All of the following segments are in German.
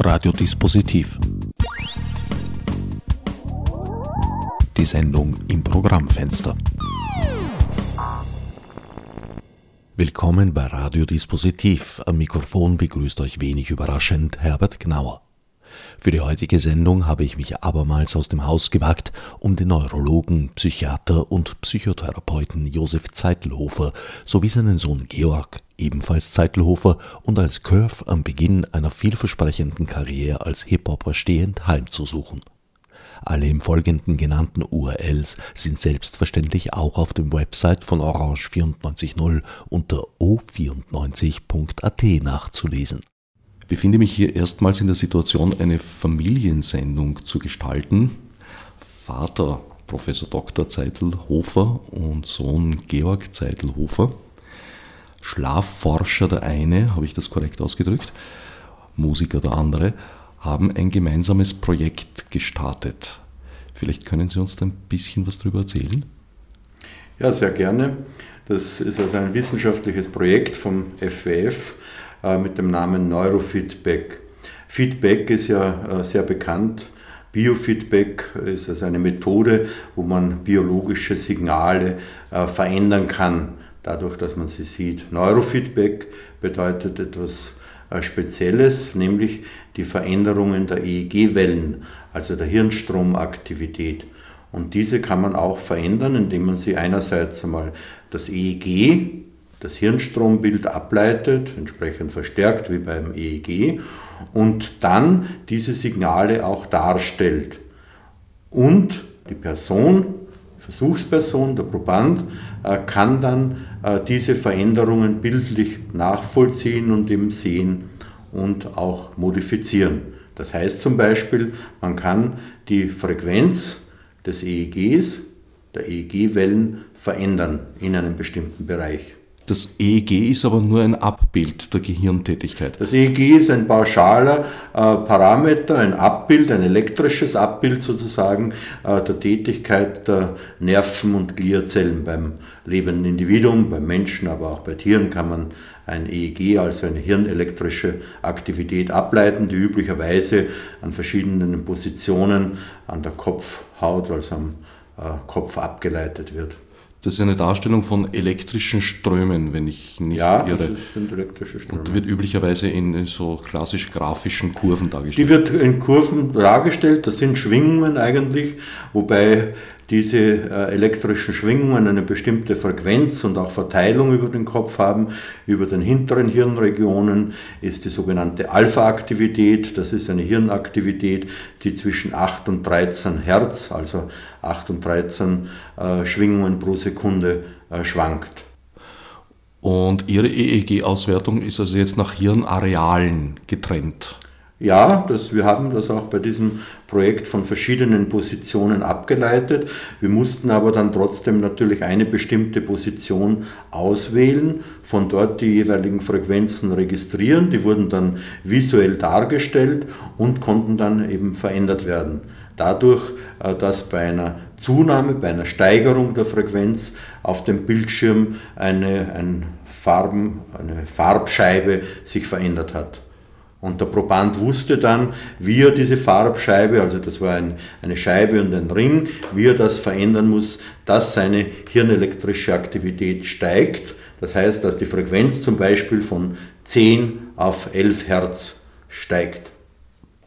Radiodispositiv. Die Sendung im Programmfenster. Willkommen bei Radiodispositiv. Am Mikrofon begrüßt euch wenig überraschend Herbert Gnauer. Für die heutige Sendung habe ich mich abermals aus dem Haus gewagt, um den Neurologen, Psychiater und Psychotherapeuten Josef Zeitelhofer sowie seinen Sohn Georg, ebenfalls Zeitelhofer und als Curve am Beginn einer vielversprechenden Karriere als Hip-Hopper stehend heimzusuchen. Alle im Folgenden genannten URLs sind selbstverständlich auch auf dem Website von Orange 94.0 unter o94.at nachzulesen befinde mich hier erstmals in der Situation, eine Familiensendung zu gestalten. Vater Professor Dr. Zeitelhofer und Sohn Georg Zeitelhofer. Schlafforscher der eine, habe ich das korrekt ausgedrückt, Musiker der andere, haben ein gemeinsames Projekt gestartet. Vielleicht können Sie uns da ein bisschen was darüber erzählen? Ja, sehr gerne. Das ist also ein wissenschaftliches Projekt vom FWF mit dem Namen Neurofeedback. Feedback ist ja äh, sehr bekannt. Biofeedback ist also eine Methode, wo man biologische Signale äh, verändern kann, dadurch, dass man sie sieht. Neurofeedback bedeutet etwas Spezielles, nämlich die Veränderungen der EEG-Wellen, also der Hirnstromaktivität. Und diese kann man auch verändern, indem man sie einerseits einmal das EEG das Hirnstrombild ableitet, entsprechend verstärkt wie beim EEG, und dann diese Signale auch darstellt. Und die Person, Versuchsperson, der Proband, äh, kann dann äh, diese Veränderungen bildlich nachvollziehen und eben sehen und auch modifizieren. Das heißt zum Beispiel, man kann die Frequenz des EEGs, der EEG-Wellen, verändern in einem bestimmten Bereich. Das EEG ist aber nur ein Abbild der Gehirntätigkeit. Das EEG ist ein pauschaler äh, Parameter, ein Abbild, ein elektrisches Abbild sozusagen äh, der Tätigkeit der Nerven und Gliazellen beim lebenden Individuum, beim Menschen, aber auch bei Tieren kann man ein EEG, also eine hirnelektrische Aktivität ableiten, die üblicherweise an verschiedenen Positionen an der Kopfhaut, also am äh, Kopf abgeleitet wird. Das ist eine Darstellung von elektrischen Strömen, wenn ich nicht ja, irre. Ja, das sind elektrische Ströme. Und wird üblicherweise in so klassisch grafischen Kurven dargestellt. Die wird in Kurven dargestellt, das sind Schwingungen eigentlich, wobei diese äh, elektrischen Schwingungen eine bestimmte Frequenz und auch Verteilung über den Kopf haben. Über den hinteren Hirnregionen ist die sogenannte Alpha-Aktivität. Das ist eine Hirnaktivität, die zwischen 8 und 13 Hertz, also 8 und 13 äh, Schwingungen pro Sekunde äh, schwankt. Und Ihre EEG-Auswertung ist also jetzt nach Hirnarealen getrennt. Ja, das, wir haben das auch bei diesem Projekt von verschiedenen Positionen abgeleitet. Wir mussten aber dann trotzdem natürlich eine bestimmte Position auswählen, von dort die jeweiligen Frequenzen registrieren. Die wurden dann visuell dargestellt und konnten dann eben verändert werden. Dadurch, äh, dass bei einer Zunahme, bei einer Steigerung der Frequenz auf dem Bildschirm eine, ein Farben, eine Farbscheibe sich verändert hat. Und der Proband wusste dann, wie er diese Farbscheibe, also das war ein, eine Scheibe und ein Ring, wie er das verändern muss, dass seine hirnelektrische Aktivität steigt. Das heißt, dass die Frequenz zum Beispiel von 10 auf 11 Hertz steigt.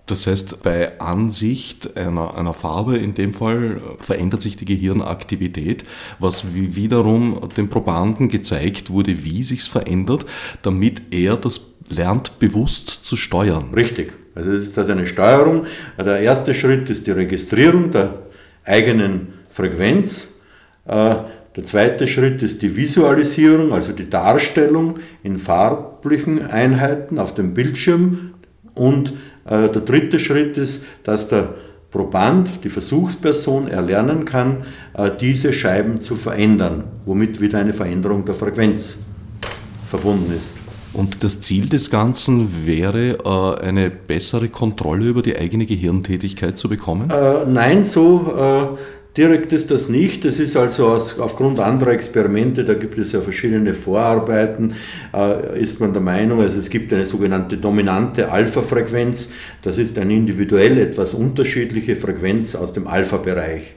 Das heißt, bei Ansicht einer, einer, Farbe in dem Fall verändert sich die Gehirnaktivität, was wiederum dem Probanden gezeigt wurde, wie sich es verändert, damit er das lernt bewusst zu steuern. Richtig. Also es ist also eine Steuerung. Der erste Schritt ist die Registrierung der eigenen Frequenz. Äh, der zweite Schritt ist die Visualisierung, also die Darstellung in farblichen Einheiten auf dem Bildschirm. Und äh, der dritte Schritt ist, dass der Proband, die Versuchsperson erlernen kann, äh, diese Scheiben zu verändern, womit wieder eine Veränderung der Frequenz verbunden ist. Und das Ziel des Ganzen wäre, äh, eine bessere Kontrolle über die eigene Gehirntätigkeit zu bekommen? Äh, nein, so direkt ist das nicht. Das ist also aus, aufgrund anderer Experimente, da gibt es ja verschiedene Vorarbeiten, äh, ist man der Meinung, also es gibt eine sogenannte dominante Alpha-Frequenz. Das ist eine individuell etwas unterschiedliche Frequenz aus dem Alpha-Bereich.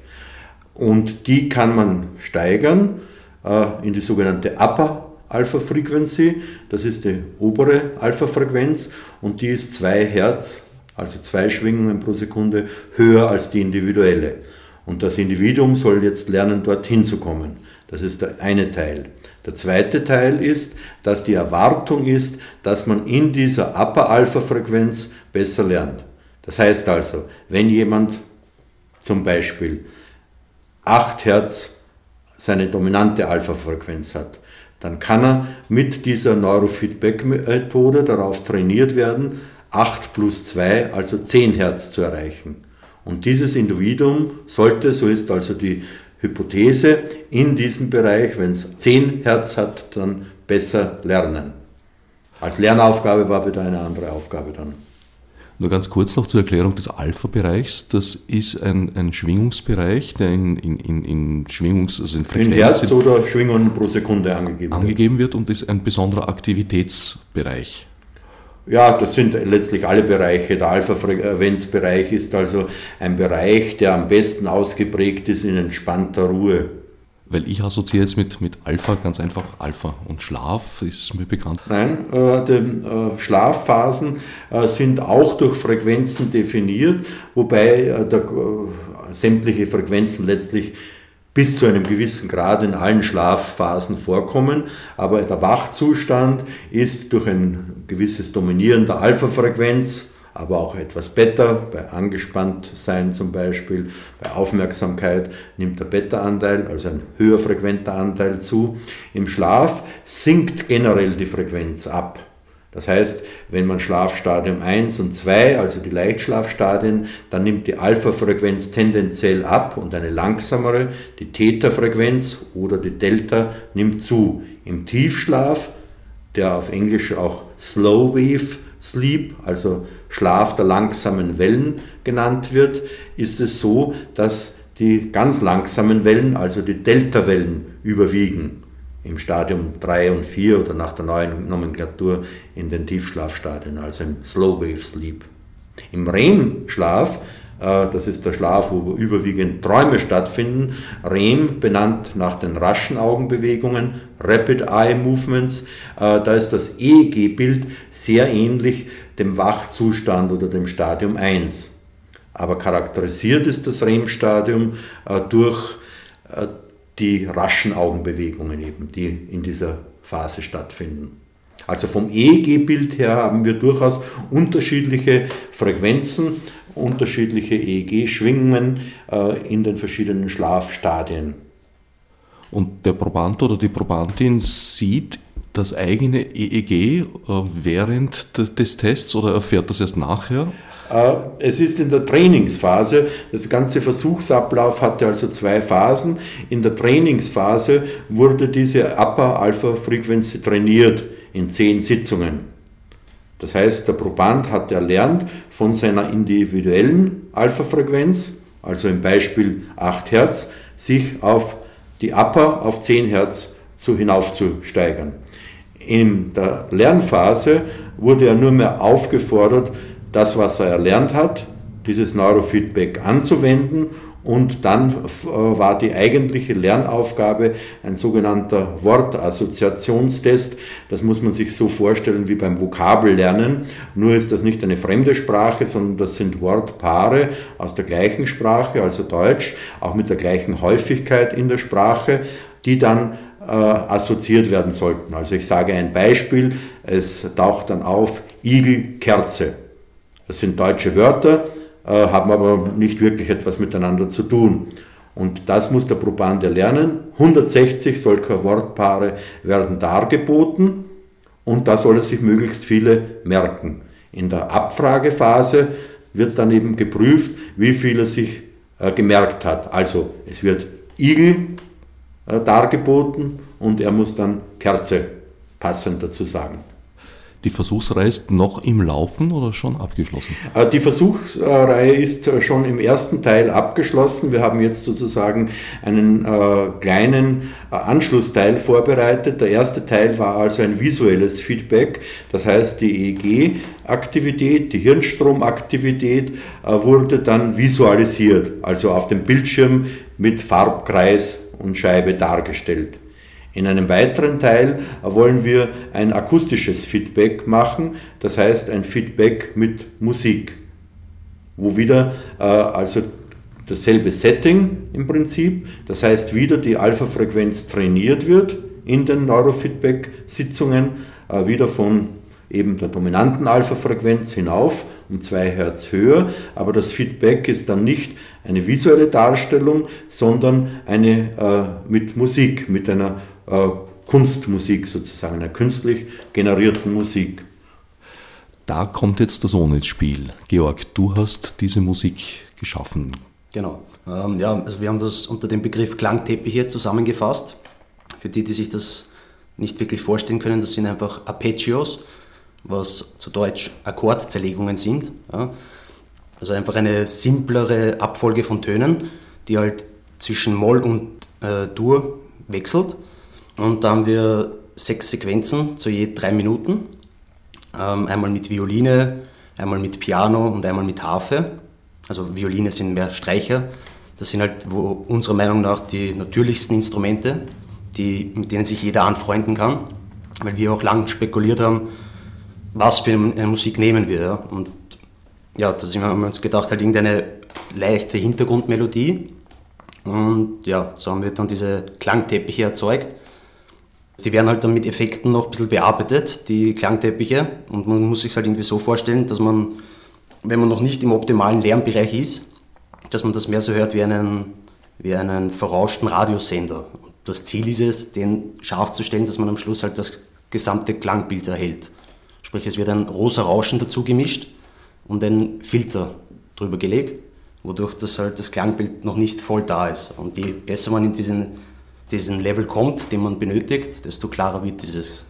Und die kann man steigern äh, in die sogenannte Upper Alpha Frequency, das ist die obere Alpha Frequenz und die ist 2 Hertz, also zwei Schwingungen pro Sekunde höher als die individuelle. Und das Individuum soll jetzt lernen, dorthin zu kommen. Das ist der eine Teil. Der zweite Teil ist, dass die Erwartung ist, dass man in dieser Upper-Alpha-Frequenz besser lernt. Das heißt also, wenn jemand zum Beispiel 8 Hertz seine dominante Alpha-Frequenz hat, dann kann er mit dieser Neurofeedback-Methode darauf trainiert werden, 8 plus 2, also 10 Hertz zu erreichen. Und dieses Individuum sollte, so ist also die Hypothese, in diesem Bereich, wenn es 10 Hertz hat, dann besser lernen. Als Lernaufgabe war wieder eine andere Aufgabe dann. Nur ganz kurz noch zur Erklärung des Alpha-Bereichs. Das ist ein, ein Schwingungsbereich, der in, in, in Schwingungs-, also in Frequenz. In Hertz oder Schwingungen pro Sekunde angegeben, angegeben wird. wird und ist ein besonderer Aktivitätsbereich. Ja, das sind letztlich alle Bereiche. Der Alpha-Frequenzbereich ist also ein Bereich, der am besten ausgeprägt ist in entspannter Ruhe. Weil ich assoziiere jetzt mit, mit Alpha ganz einfach Alpha und Schlaf ist mir bekannt. Nein, äh, die äh, Schlafphasen äh, sind auch durch Frequenzen definiert, wobei äh, der, äh, sämtliche Frequenzen letztlich bis zu einem gewissen Grad in allen Schlafphasen vorkommen, aber der Wachzustand ist durch ein gewisses Dominieren der Alpha-Frequenz, aber auch etwas Beta, bei Angespanntsein zum Beispiel, bei Aufmerksamkeit nimmt der Beta-Anteil, also ein höher frequenter Anteil zu. Im Schlaf sinkt generell die Frequenz ab. Das heißt, wenn man Schlafstadium 1 und 2, also die Leichtschlafstadien, dann nimmt die Alpha-Frequenz tendenziell ab und eine langsamere, die Theta-Frequenz oder die Delta nimmt zu. Im Tiefschlaf, der auf Englisch auch Slow Wave Sleep, also Schlaf der langsamen Wellen genannt wird, ist es so, dass die ganz langsamen Wellen, also die Delta-Wellen, überwiegen im Stadium 3 und 4 oder nach der neuen Nomenklatur in den Tiefschlafstadien, also im Slow Wave Sleep. Im REM-Schlaf, äh, das ist der Schlaf, wo überwiegend Träume stattfinden, REM benannt nach den raschen Augenbewegungen, Rapid Eye Movements, äh, da ist das EEG-Bild sehr ähnlich dem Wachzustand oder dem Stadium 1. Aber charakterisiert ist das REM-Stadium äh, durch die raschen Augenbewegungen eben, die in dieser Phase stattfinden. Also vom EEG-Bild her haben wir durchaus unterschiedliche Frequenzen, unterschiedliche EEG-Schwingungen äh, in den verschiedenen Schlafstadien. Und der Proband oder die Probandin sieht das eigene EEG äh, während des Tests oder erfährt das erst nachher? Äh, es ist in der Trainingsphase, das ganze Versuchsablauf hatte also zwei Phasen. In der Trainingsphase wurde diese Upper-Alpha-Frequency trainiert in zehn Sitzungen. Das heißt, der Proband hat erlernt von seiner individuellen Alpha-Frequenz, also im Beispiel 8 Hertz, sich auf die Upper auf 10 Hertz zu hinaufzusteigern. In der Lernphase wurde er nur mehr aufgefordert, das, was er erlernt hat, dieses Neurofeedback anzuwenden und dann äh, war die eigentliche Lernaufgabe ein sogenannter Wortassoziationstest. Das muss man sich so vorstellen wie beim Vokabellernen. Nur ist das nicht eine fremde Sprache, sondern das sind Wortpaare aus der gleichen Sprache, also Deutsch, auch mit der gleichen Häufigkeit in der Sprache, die dann äh, assoziiert werden sollten. Also ich sage ein Beispiel, es taucht dann auf Igel, Kerze. Das sind deutsche Wörter, äh, haben aber nicht wirklich etwas miteinander zu tun. Und das muss der Proband erlernen. 160 solcher Wortpaare werden dargeboten und da soll er sich möglichst viele merken. In der Abfragephase wird dann eben geprüft, wie viel er sich äh, gemerkt hat. Also es wird Igel dargeboten und er muss dann Kerze passend dazu sagen. Die Versuchsreihe ist noch im Laufen oder schon abgeschlossen? Äh, die Versuchsreihe ist äh, schon im ersten Teil abgeschlossen. Wir haben jetzt sozusagen einen äh, kleinen Anschlussteil vorbereitet. Der erste Teil war also ein visuelles Feedback. Das heißt, die EEG-Aktivität, die Hirnstromaktivität wurde dann visualisiert, also auf dem Bildschirm mit Farbkreis und Scheibe dargestellt. In einem weiteren Teil wollen wir ein akustisches Feedback machen, das heißt ein Feedback mit Musik, wo wieder äh, also dasselbe Setting im Prinzip, das heißt wieder die Alpha-Frequenz trainiert wird in den Neurofeedback-Sitzungen, äh, wieder von eben der dominanten Alpha-Frequenz hinauf um 2 Hertz höher, aber das Feedback ist dann nicht eine visuelle Darstellung, sondern eine äh, mit Musik, mit einer äh, Kunstmusik sozusagen, einer künstlich generierten Musik. Da kommt jetzt der Sohn ins Spiel. Georg, du hast diese Musik geschaffen. Genau. Ähm, ja, also wir haben das unter dem Begriff Klangteppich hier zusammengefasst. Für die, die sich das nicht wirklich vorstellen können, das sind einfach Arpeggios, was zu Deutsch Akkordzerlegungen sind. Ja. Also einfach eine simplere Abfolge von Tönen, die halt zwischen Moll und äh, Dur wechselt. Und da haben wir sechs Sequenzen zu je drei Minuten. Ähm, einmal mit Violine, einmal mit Piano und einmal mit Harfe. Also Violine sind mehr Streicher. Das sind halt wo unserer Meinung nach die natürlichsten Instrumente, die, mit denen sich jeder anfreunden kann. Weil wir auch lang spekuliert haben, was für eine Musik nehmen wir. Ja. Und ja, da haben wir uns gedacht, halt irgendeine leichte Hintergrundmelodie. Und ja, so haben wir dann diese Klangteppiche erzeugt die werden halt dann mit Effekten noch ein bisschen bearbeitet, die Klangteppiche. Und man muss sich halt irgendwie so vorstellen, dass man, wenn man noch nicht im optimalen Lärmbereich ist, dass man das mehr so hört wie einen, wie einen verrauschten Radiosender. Das Ziel ist es, den scharf zu stellen, dass man am Schluss halt das gesamte Klangbild erhält. Sprich, es wird ein rosa Rauschen dazu gemischt und ein Filter drüber gelegt, wodurch das halt das Klangbild noch nicht voll da ist. Und je besser man in diesen diesen Level kommt, den man benötigt, desto klarer wird dieses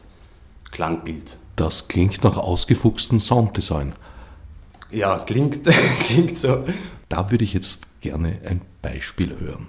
Klangbild. Das klingt nach ausgefuchstem Sounddesign. Ja, klingt, klingt so. Da würde ich jetzt gerne ein Beispiel hören.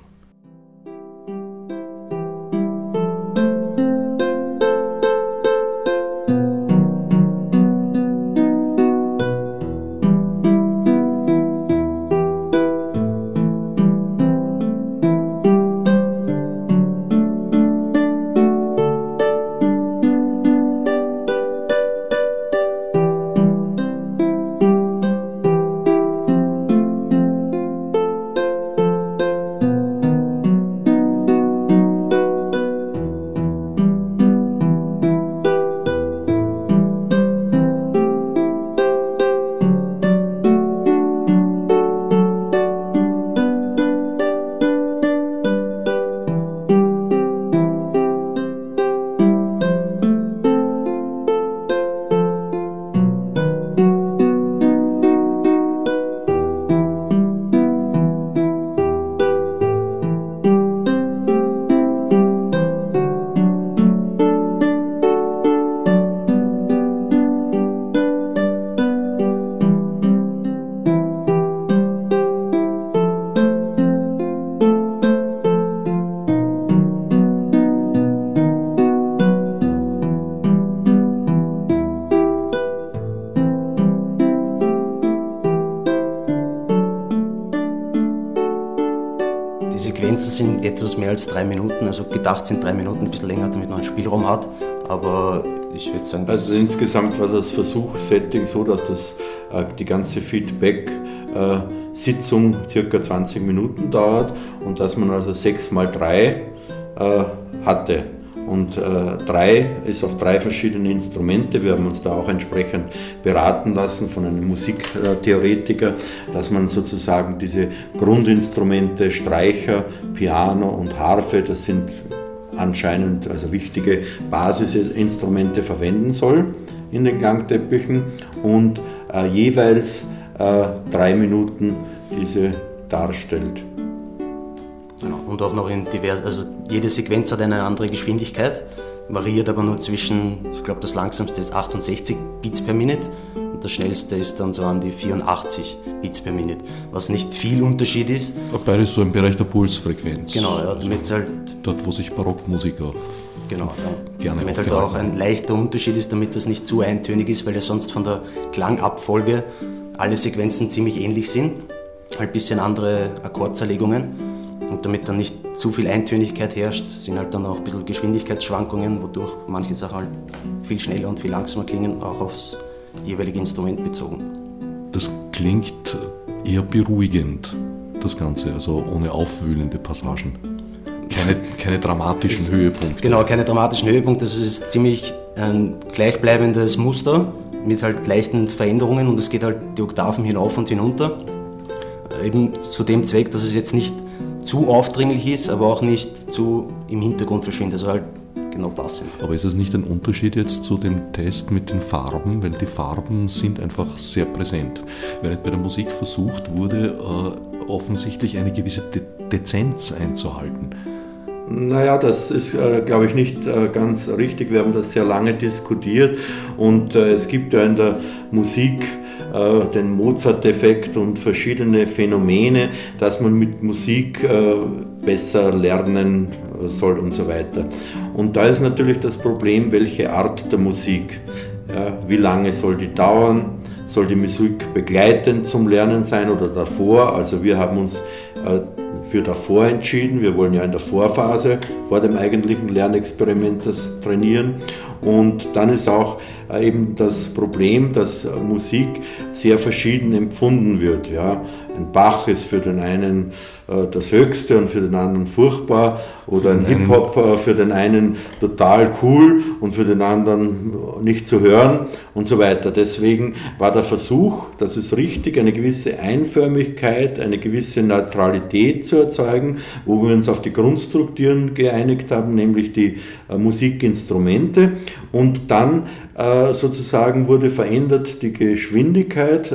Als drei Minuten. Also gedacht sind drei Minuten, ein bisschen länger, damit man einen Spielraum hat. Aber ich würde sagen. Also insgesamt war das Versuchssetting so, dass das, äh, die ganze Feedback-Sitzung äh, circa 20 Minuten dauert und dass man also sechs mal drei äh, hatte. Und äh, drei ist auf drei verschiedene Instrumente. Wir haben uns da auch entsprechend beraten lassen von einem Musiktheoretiker, dass man sozusagen diese Grundinstrumente Streicher, Piano und Harfe, das sind anscheinend also wichtige Basisinstrumente verwenden soll in den Klangteppichen und äh, jeweils äh, drei Minuten diese darstellt. Genau. Und auch noch in divers, also jede Sequenz hat eine andere Geschwindigkeit. variiert aber nur zwischen, ich glaube, das langsamste ist 68 Beats per Minute und das schnellste ist dann so an die 84 Beats per Minute, was nicht viel Unterschied ist. Beides so im Bereich der Pulsfrequenz. Genau, ja, damit halt. Dort, wo sich Barockmusiker genau, ja. gerne Damit halt auch ein leichter Unterschied ist, damit das nicht zu eintönig ist, weil ja sonst von der Klangabfolge alle Sequenzen ziemlich ähnlich sind. Halt ein bisschen andere Akkordzerlegungen. Und damit dann nicht zu viel Eintönigkeit herrscht, sind halt dann auch ein bisschen Geschwindigkeitsschwankungen, wodurch manche Sachen halt viel schneller und viel langsamer klingen, auch aufs jeweilige Instrument bezogen. Das klingt eher beruhigend, das Ganze, also ohne aufwühlende Passagen. Keine, keine dramatischen Höhepunkte. Genau, keine dramatischen Höhepunkte. Also es ist ziemlich ein gleichbleibendes Muster mit halt leichten Veränderungen und es geht halt die Oktaven hinauf und hinunter. Eben zu dem Zweck, dass es jetzt nicht zu aufdringlich ist, aber auch nicht zu im Hintergrund verschwindet. Also halt genau passend. Aber ist es nicht ein Unterschied jetzt zu dem Test mit den Farben? Weil die Farben sind einfach sehr präsent. Während bei der Musik versucht wurde, äh, offensichtlich eine gewisse De Dezenz einzuhalten. Naja, das ist, äh, glaube ich, nicht äh, ganz richtig. Wir haben das sehr lange diskutiert und äh, es gibt ja in der Musik äh, den Mozart-Effekt und verschiedene Phänomene, dass man mit Musik äh, besser lernen soll und so weiter. Und da ist natürlich das Problem, welche Art der Musik. Wie lange soll die dauern? Soll die Musik begleitend zum Lernen sein oder davor? Also wir haben uns äh, für davor entschieden. Wir wollen ja in der Vorphase vor dem eigentlichen Lernexperiment das trainieren. Und dann ist auch äh, eben das Problem, dass Musik sehr verschieden empfunden wird. Ja. Ein Bach ist für den einen äh, das Höchste und für den anderen furchtbar oder ein Hip-Hop äh, für den einen total cool und für den anderen nicht zu hören und so weiter. Deswegen war der Versuch, das ist richtig, eine gewisse Einförmigkeit, eine gewisse Neutralität zu erzeugen, wo wir uns auf die Grundstrukturen geeinigt haben, nämlich die Musikinstrumente und dann sozusagen wurde verändert die Geschwindigkeit.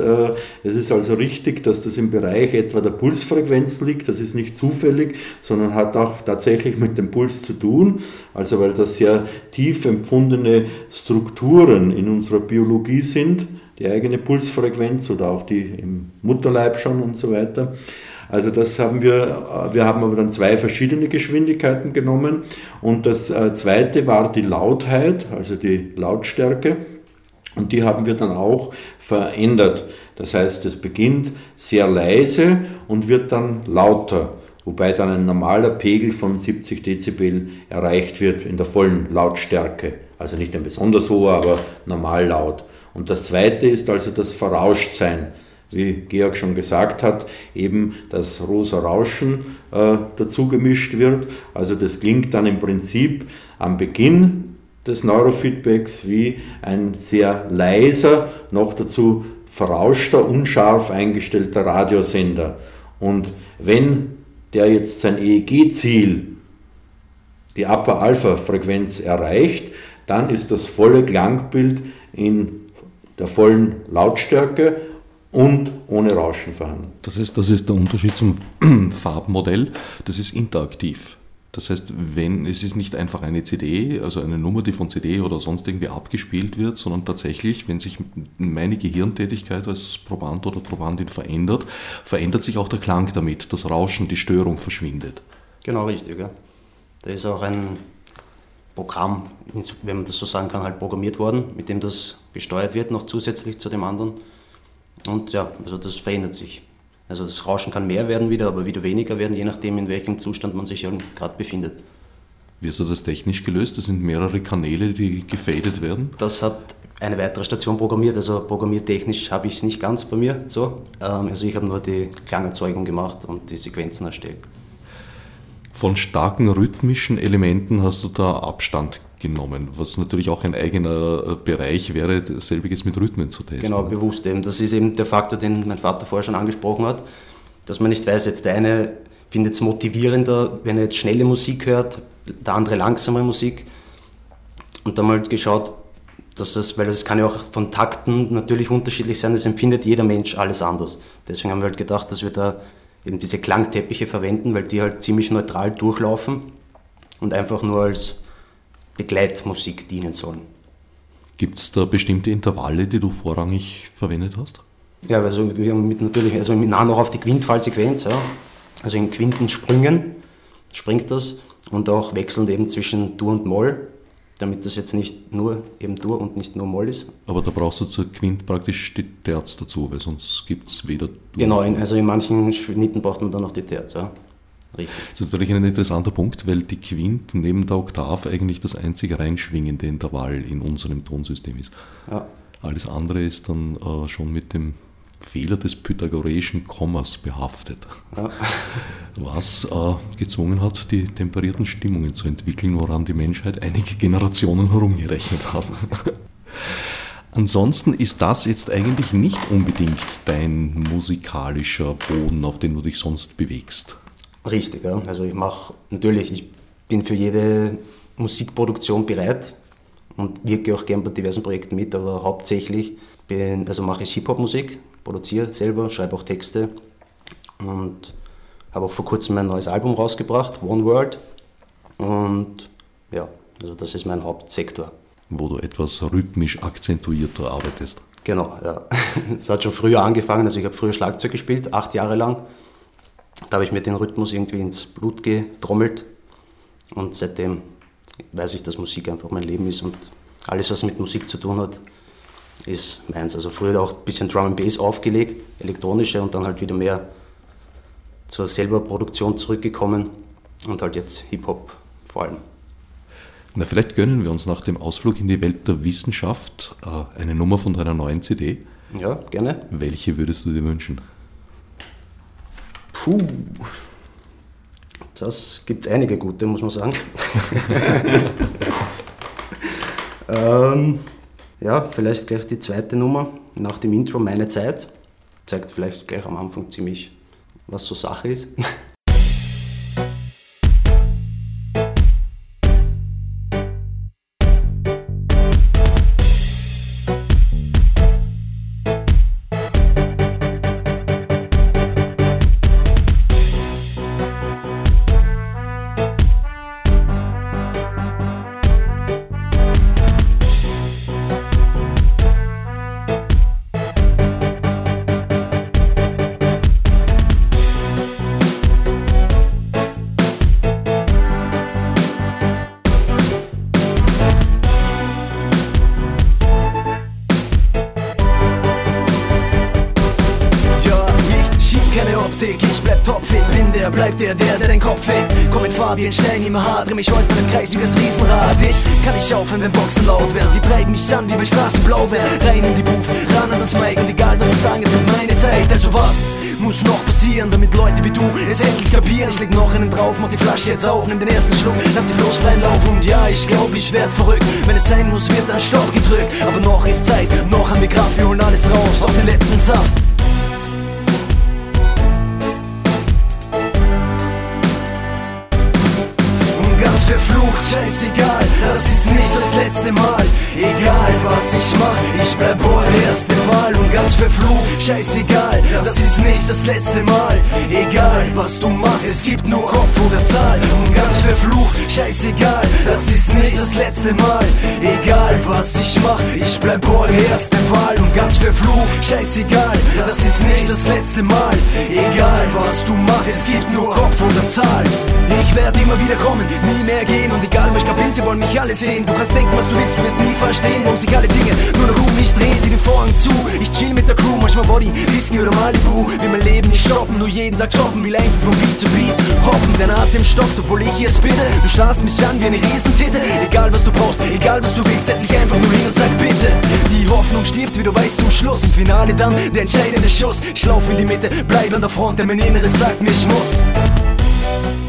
Es ist also richtig, dass das im Bereich etwa der Pulsfrequenz liegt das ist nicht zufällig, sondern hat auch tatsächlich mit dem Puls zu tun. Also weil das sehr tief empfundene Strukturen in unserer Biologie sind, die eigene Pulsfrequenz oder auch die im Mutterleib schon und so weiter. Also das haben wir, wir haben aber dann zwei verschiedene Geschwindigkeiten genommen und das äh, zweite war die Lautheit, also die Lautstärke und die haben wir dann auch verändert. Das heißt, es beginnt sehr leise und wird dann lauter, wobei dann ein normaler Pegel von 70 Dezibel erreicht wird in der vollen Lautstärke. Also nicht ein besonders hoher, aber normal laut. Und das zweite ist also das Verrauschtsein. Wie Georg schon gesagt hat, eben das rosa Rauschen äh, dazu gemischt wird. Also das klingt dann im Prinzip am Beginn des Neurofeedbacks wie ein sehr leiser, noch dazu verrauschter, unscharf eingestellter Radiosender. Und wenn der jetzt sein EEG-Ziel, die Upper-Alpha-Frequenz erreicht, dann ist das volle Klangbild in der vollen Lautstärke und ohne Rauschen vorhanden. Das heißt, das ist der Unterschied zum Farbmodell, das ist interaktiv. Das heißt, wenn es ist nicht einfach eine CD, also eine Nummer, die von CD oder sonst irgendwie abgespielt wird, sondern tatsächlich, wenn sich meine Gehirntätigkeit als Proband oder Probandin verändert, verändert sich auch der Klang damit, das Rauschen, die Störung verschwindet. Genau richtig, ja. Da ist auch ein Programm, wenn man das so sagen kann, halt programmiert worden, mit dem das gesteuert wird, noch zusätzlich zu dem anderen. Und ja, also das verändert sich. Also das Rauschen kann mehr werden wieder, aber wieder weniger werden, je nachdem, in welchem Zustand man sich gerade befindet. Wie hast du das technisch gelöst? Das sind mehrere Kanäle, die gefadet werden? Das hat eine weitere Station programmiert, also programmiertechnisch habe ich es nicht ganz bei mir so. Ähm, also ich habe nur die Klangerzeugung gemacht und die Sequenzen erstellt. Von starken rhythmischen Elementen hast du da Abstand genommen, was natürlich auch ein eigener äh, Bereich wäre, selbiges mit Rhythmen zu testen. Genau, bewusst eben. Das ist eben der Faktor, den mein Vater vorher schon angesprochen hat, dass man nicht weiß, jetzt der eine findet es motivierender, wenn er jetzt schnelle Musik hört, der andere langsame Musik. Und dann mal geschaut, dass das, weil das kann ja auch von Takten natürlich unterschiedlich sein, das empfindet jeder Mensch alles anders. Deswegen haben wir halt gedacht, dass wir da eben diese Klangteppiche verwenden, weil die halt ziemlich neutral durchlaufen und einfach nur als Begleitmusik dienen sollen. Gibt es da bestimmte Intervalle, die du vorrangig verwendet hast? Ja, also wir haben mit natürlich, also mit Nahen auch auf die Quintfallsequenz, ja. also in Quintensprüngen springt das und auch wechselnd eben zwischen Dur und Moll, damit das jetzt nicht nur eben Dur und nicht nur Moll ist. Aber da brauchst du zur Quint praktisch die Terz dazu, weil sonst gibt es weder Dur Genau, also in manchen Schnitten braucht man dann noch die Terz, ja. Richtig. Das ist natürlich ein interessanter Punkt, weil die Quint neben der Oktav eigentlich das einzige reinschwingende Intervall in unserem Tonsystem ist. Ja. Alles andere ist dann äh, schon mit dem Fehler des pythagoreischen Kommas behaftet, Ja. was äh, gezwungen hat, die temperierten Stimmungen zu entwickeln, woran die Menschheit einige Generationen herumgerechnet hat. Ansonsten ist das jetzt eigentlich nicht unbedingt dein musikalischer Boden, auf den du dich sonst bewegst. Richtig, ja. Also ich mache natürlich, ich bin für jede Musikproduktion bereit und wirke auch gern bei diversen Projekten mit, aber hauptsächlich bin, also mache ich Hip-Hop-Musik, produziere selber, schreibe auch Texte und habe auch vor kurzem mein neues Album rausgebracht, One World. Und ja, also das ist mein Hauptsektor. wo du etwas rhythmisch akzentuierter arbeitest. Genau, ja. Es hat schon früher angefangen, also ich habe früher Schlagzeug gespielt, acht Jahre lang. Da habe ich mir den Rhythmus irgendwie ins Blut getrommelt und seitdem weiß ich, dass Musik einfach mein Leben ist und alles, was mit Musik zu tun hat, ist meins. Also früher auch ein bisschen Drum and Bass aufgelegt, elektronische und dann halt wieder mehr zur selber Produktion zurückgekommen und halt jetzt Hip-Hop vor allem. Na, vielleicht gönnen wir uns nach dem Ausflug in die Welt der Wissenschaft äh, eine Nummer von deiner neuen CD. Ja, gerne. Welche würdest du dir wünschen? Puh. Das gibt es einige gute, muss man sagen. ähm, ja, vielleicht gleich die zweite Nummer nach dem Intro, Meine Zeit. Zeigt vielleicht gleich am Anfang ziemlich, was so Sache ist. Ich aufhören, wenn Boxen laut werden. Sie treiben mich an wie bei Straßenblaubeeren. Rein in die Booth, ran an das Mic Und egal was sie sagen, es wird meine Zeit. Also was muss noch passieren, damit Leute wie du es endlich kapieren? Ich leg noch einen drauf, mach die Flasche jetzt auf Nimm den ersten Schluck, lass die Floß freien Lauf. Und ja, ich glaub, ich werd verrückt. Wenn es sein muss, wird ein Stopp gedrückt. Aber noch ist Zeit, noch haben wir Kraft Wir holen alles raus, auf den letzten Saft verflucht, scheißegal, das ist nicht das letzte Mal. Egal was ich mach, ich bleib eure erste Wahl. Und ganz verflucht, scheißegal, das ist nicht das letzte Mal. Egal was du machst, es gibt nur Kopf oder Zahl. Und ganz verflucht, scheißegal, das ist nicht das letzte Mal. Egal was ich mach, ich bleib eure erste Wahl. Und ganz verflucht, scheißegal, das ist nicht das letzte Mal. Egal was du machst, es gibt nur Kopf oder Zahl. Ich werde immer wieder kommen, nie mehr gehen Und egal wo ich grad bin, sie wollen mich alle sehen. Du kannst denken, was du willst, du wirst nie verstehen Warum sich alle Dinge nur noch um mich drehen. Sie den Vorhang zu, ich chill mit der Crew. Manchmal Body, Whisky oder Malibu. Will mein Leben nicht stoppen, nur jeden Tag toppen Will einfach von Beat zu Beat hoppen. Dein Atem stockt, obwohl ich hier spitte Du starrst mich an wie eine Riesentitte Egal was du brauchst, egal was du willst Setz dich einfach nur hin und sag bitte. Die Hoffnung stirbt, wie du weißt, zum Schluss. Im Finale dann der entscheidende Schuss. Ich lauf in die Mitte, bleib an der Front Denn mein Inneres sagt mir, ich muss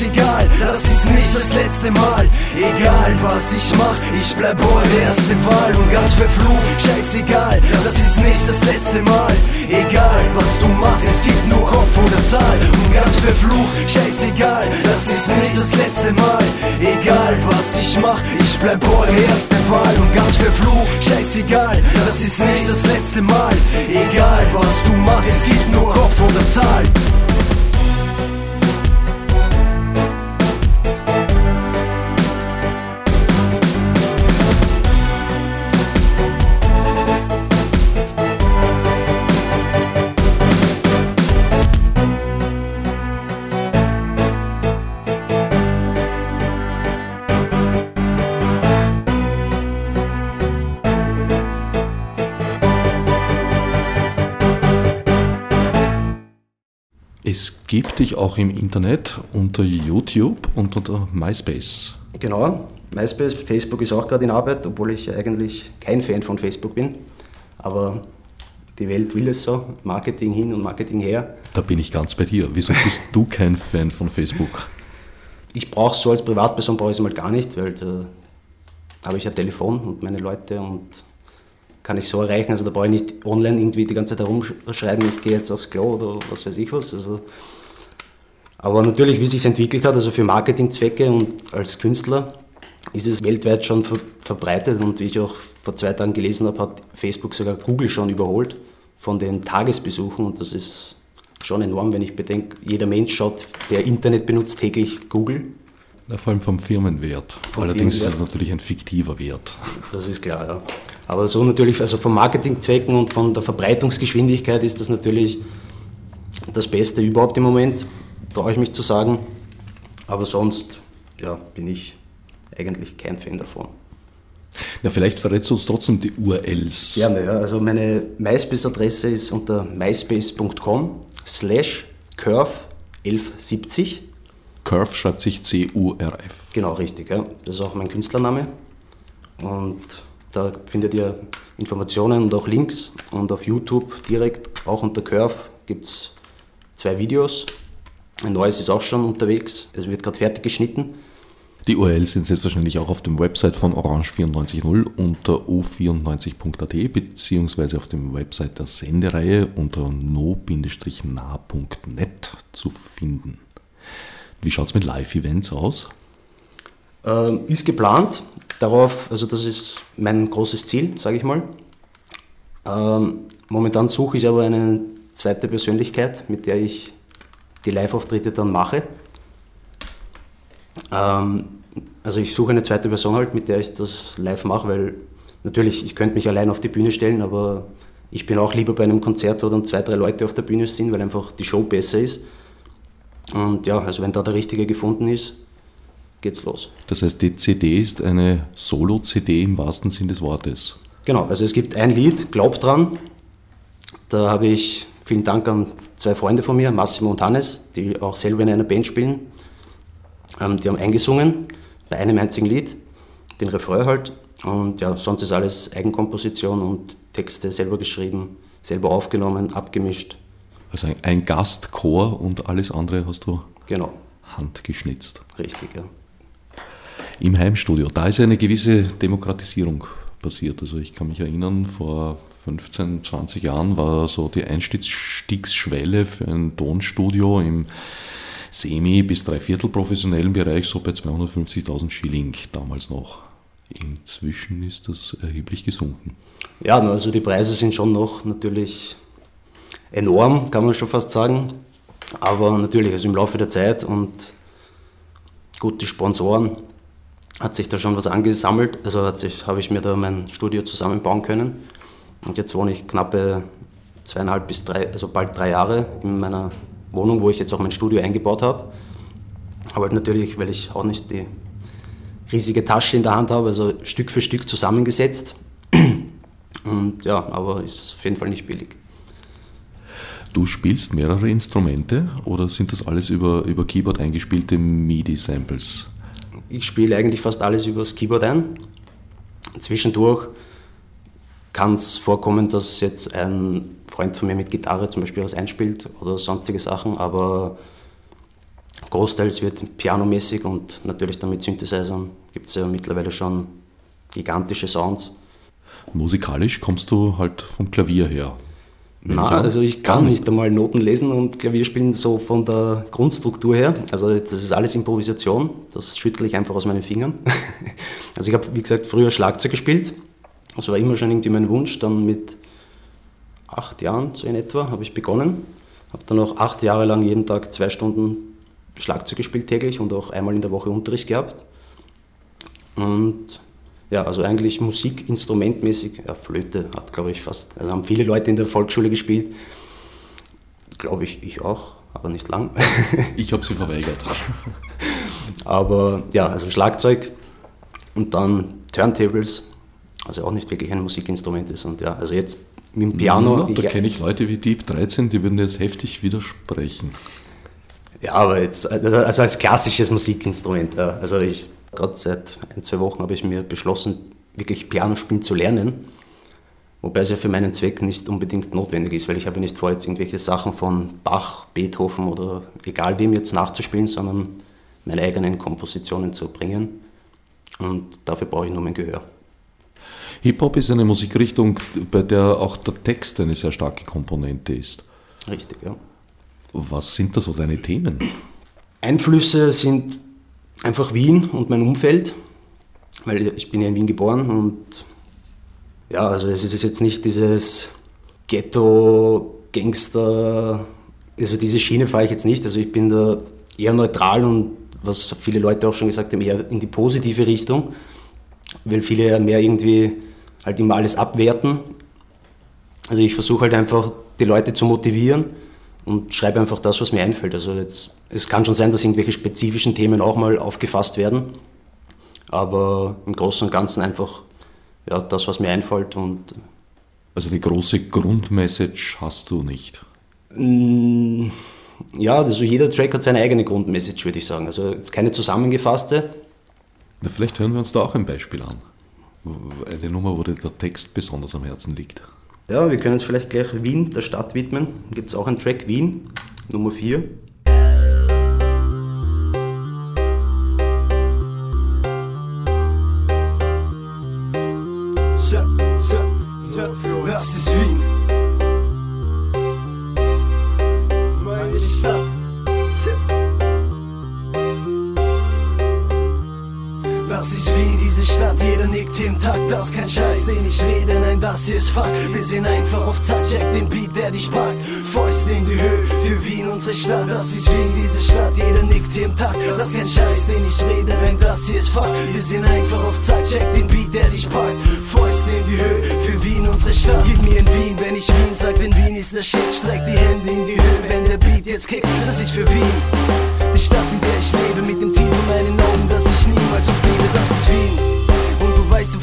verflucht, scheißegal, das ist nicht das letzte Mal. Egal was ich mach, ich bleib eure erste Wahl. Und ganz verflucht, scheißegal, das ist nicht das letzte Mal. Egal was du machst, es gibt nur Kopf oder Zahl. Und ganz verflucht, scheißegal, das ist nicht das letzte Mal. Egal was ich mach, ich bleib eure erste Wahl und ganz für Fluch, scheißegal, das ist nicht das letzte Mal. Egal was du machst, es gibt nur Kopf oder Zahl. Auch im Internet unter YouTube und unter MySpace. Genau, MySpace, Facebook ist auch gerade in Arbeit, obwohl ich eigentlich kein Fan von Facebook bin. Aber die Welt will es so, Marketing hin und Marketing her. Da bin ich ganz bei dir. Wieso bist du kein Fan von Facebook? Ich brauche es so als Privatperson brauche ich es mal gar nicht, weil da habe ich ein Telefon und meine Leute und kann ich so erreichen. Also da brauche ich nicht online irgendwie die ganze Zeit herumschreiben, ich gehe jetzt aufs Klo oder was weiß ich was. Also, aber natürlich, wie es sich entwickelt hat, also für Marketingzwecke und als Künstler, ist es weltweit schon ver verbreitet und wie ich auch vor zwei Tagen gelesen habe, hat Facebook sogar Google schon überholt von den Tagesbesuchen und das ist schon enorm, wenn ich bedenke, jeder Mensch schaut, der Internet benutzt, täglich Google. Ja, vor allem vom Firmenwert. Vom Allerdings Firmenwert. ist es natürlich ein fiktiver Wert. Das ist klar, ja. Aber so natürlich, also von Marketingzwecken und von der Verbreitungsgeschwindigkeit ist das natürlich das Beste überhaupt im Moment, traue ich mich zu sagen. Aber sonst, ja, bin ich eigentlich kein Fan davon. Ja, vielleicht verrätst du uns trotzdem die URLs. Gerne, ja. Also meine MySpace-Adresse ist unter myspace.com slash curve 1170. Curve schreibt sich C-U-R-F. Genau, richtig. Ja. Das ist auch mein Künstlername. Und da findet ihr Informationen und auch Links. Und auf YouTube direkt, auch unter Curve, gibt es zwei Videos. Ein neues ist auch schon unterwegs. Es wird gerade fertig geschnitten. Die URLs sind selbstverständlich auch auf dem Website von Orange 94.0 unter o94.at beziehungsweise auf dem Website der Sendereihe unter no-nah.net zu finden. Wie schaut es mit Live-Events aus? Ähm, ist geplant. Darauf, also das ist mein großes Ziel, sage ich mal. Ähm, momentan suche ich aber eine zweite Persönlichkeit, mit der ich die Live-Auftritte dann mache. Ähm, also ich suche eine zweite Person halt, mit der ich das live mache, weil natürlich, ich könnte mich allein auf die Bühne stellen, aber ich bin auch lieber bei einem Konzert, wo dann zwei, drei Leute auf der Bühne sind, weil einfach die Show besser ist. Und ja, also wenn da der Richtige gefunden ist, geht's los. Das heißt, die CD ist eine Solo-CD im wahrsten Sinn des Wortes. Genau, also es gibt ein Lied, Glaub dran. Da habe ich vielen Dank an zwei Freunde von mir, Massimo und Hannes, die auch selber in einer Band spielen. Ähm, die haben eingesungen bei einem einzigen Lied, den Refrain halt. Und ja, sonst ist alles Eigenkomposition und Texte selber geschrieben, selber aufgenommen, abgemischt. Also ein, Gastchor und alles andere hast du Genau, handgeschnitzt. richtig, ja. Im Heimstudio, da ist eine gewisse Demokratisierung passiert. Also ich kann mich erinnern, vor 15, 20 Jahren war so die Einstiegsschwelle für ein Tonstudio im semi- bis dreiviertel professionellen Bereich so bei 250.000 Schilling damals noch. Inzwischen ist das erheblich gesunken. Ja, also die Preise sind schon noch natürlich enorm, kann man schon fast sagen. Aber natürlich, also im Laufe der Zeit und gut, die Sponsoren hat sich da schon was angesammelt. Also habe ich mir da mein Studio zusammenbauen können. Und jetzt wohne ich knappe zweieinhalb bis drei, also bald drei Jahre in meiner Wohnung, wo ich jetzt auch mein Studio eingebaut habe. Aber halt natürlich, weil ich auch nicht die riesige Tasche in der Hand habe, also Stück für Stück zusammengesetzt. Und ja, aber ist auf jeden Fall nicht billig. Du spielst mehrere Instrumente oder sind das alles über, über Keyboard eingespielte MIDI-Samples? Ich spiele eigentlich fast alles übers Keyboard ein. Zwischendurch kann es vorkommen, dass jetzt ein Freund von mir mit Gitarre zum Beispiel was einspielt oder sonstige Sachen, aber großteils wird pianomäßig und natürlich dann mit Synthesizern gibt es ja mittlerweile schon gigantische Sounds. Musikalisch kommst du halt vom Klavier her. Nein, also ich kann nicht einmal Noten lesen und Klavier spielen so von der Grundstruktur her. Also das ist alles Improvisation, das schüttle ich einfach aus meinen Fingern. Also ich habe, wie gesagt, früher Schlagzeug gespielt. Das war immer schon irgendwie mein Wunsch. Dann mit acht Jahren so in etwa habe ich begonnen. Habe dann auch acht Jahre lang jeden Tag zwei Stunden Schlagzeug gespielt täglich und auch einmal in der Woche Unterricht gehabt. Und ja, also eigentlich musikinstrumentmäßig, ja, Flöte hat, glaube ich, fast, also haben viele Leute in der Volksschule gespielt. Glaube ich, ich auch, aber nicht lang. ich habe sie verweigert. aber ja, also Schlagzeug und dann Turntables, also auch nicht wirklich ein Musikinstrument ist. Und ja, also jetzt mit dem Piano. Ja, da kenne ich Leute wie Deep 13, die würden jetzt heftig widersprechen. Ja, aber jetzt, also als klassisches Musikinstrument. Also ich Gerade seit ein, zwei Wochen habe ich mir beschlossen, wirklich Piano spielen zu lernen. Wobei es ja für meinen Zweck nicht unbedingt notwendig ist, weil ich habe nicht vor, jetzt irgendwelche Sachen von Bach, Beethoven oder egal wem jetzt nachzuspielen, sondern meine eigenen Kompositionen zu bringen. Und dafür brauche ich nur mein Gehör. Hip-Hop ist eine Musikrichtung, bei der auch der Text eine sehr starke Komponente ist. Richtig, ja. Was sind da so deine Themen? Einflüsse sind einfach Wien und mein Umfeld, weil ich bin ja in Wien geboren und ja, also es ist jetzt nicht dieses Ghetto, Gangster, also diese Schiene fahre ich jetzt nicht, also ich bin da eher neutral und was viele Leute auch schon gesagt haben, eher in die positive Richtung, weil viele ja mehr irgendwie halt immer alles abwerten. Also ich versuche halt einfach die Leute zu motivieren und schreibe einfach das, was mir einfällt. Also jetzt, es kann schon sein, dass irgendwelche spezifischen Themen auch mal aufgefasst werden, aber im Großen und Ganzen einfach ja, das, was mir einfällt. Und also eine große Grundmessage hast du nicht? Mm, ja, also jeder Track hat seine eigene Grundmessage, würde ich sagen. Also jetzt keine zusammengefasste. Na, vielleicht hören wir uns da auch ein Beispiel an. Eine Nummer, wo der Text besonders am Herzen liegt. Ja, wir können uns vielleicht gleich Wien, der Stadt widmen. Gibt es auch einen Track, Wien, Nummer 4. ist Fakt. Wir sind einfach auf Zack, check den Beat, der dich packt. Fäuste in die Höhe, für Wien, unsere Stadt, das ist Wien, diese Stadt, jeder nickt hier im Takt, das ist kein Scheiß, den ich rede, nein, das hier ist Fakt. Wir sind einfach auf Zack, check den Beat, der dich packt. Fäuste in die Höhe, für Wien, unsere Stadt. Gib mir in Wien, wenn ich Wien sag, denn Wien ist der Shit, streck die Hände in die Höhe, wenn der Beat jetzt kickt, das ist für Wien. Die Stadt, in der ich lebe, mit dem Ziel von meinen Augen, dass ich niemals aufgebe, das ist Wien.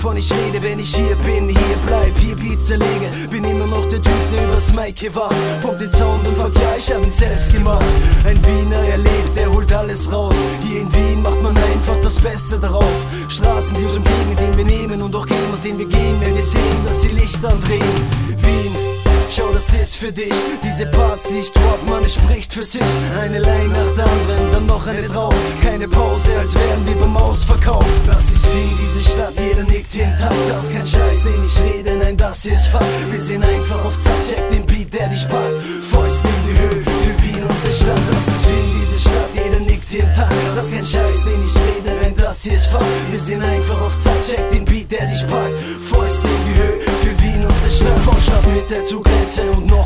Wovon ich rede, wenn ich hier bin, hier bleib, hier Beats zerlege. Bin immer noch der Typ, der übers Mic hier war. Pumpt den Sound und Vergleich, hab ihn selbst gemacht. Ein Wiener erlebt, der holt alles raus. Hier in Wien macht man einfach das Beste daraus. Straßen, die uns umgeben, denen wir nehmen und auch gehen, aus denen wir gehen, wenn wir sehen, dass die Lichter drehen. Wien. Schau, das ist für dich. Diese Parts, die ich drop, man, spricht für sich. Eine Line nach der anderen, dann noch eine drauf. Keine Pause, als wären wir beim Ausverkauf. Das ist Wien, diese Stadt, jeder nickt jeden Tag. Das ist kein Scheiß, den ich rede, nein, das hier ist Fakt. Wir sind einfach auf Zack, check den Beat, der dich packt. Fäuste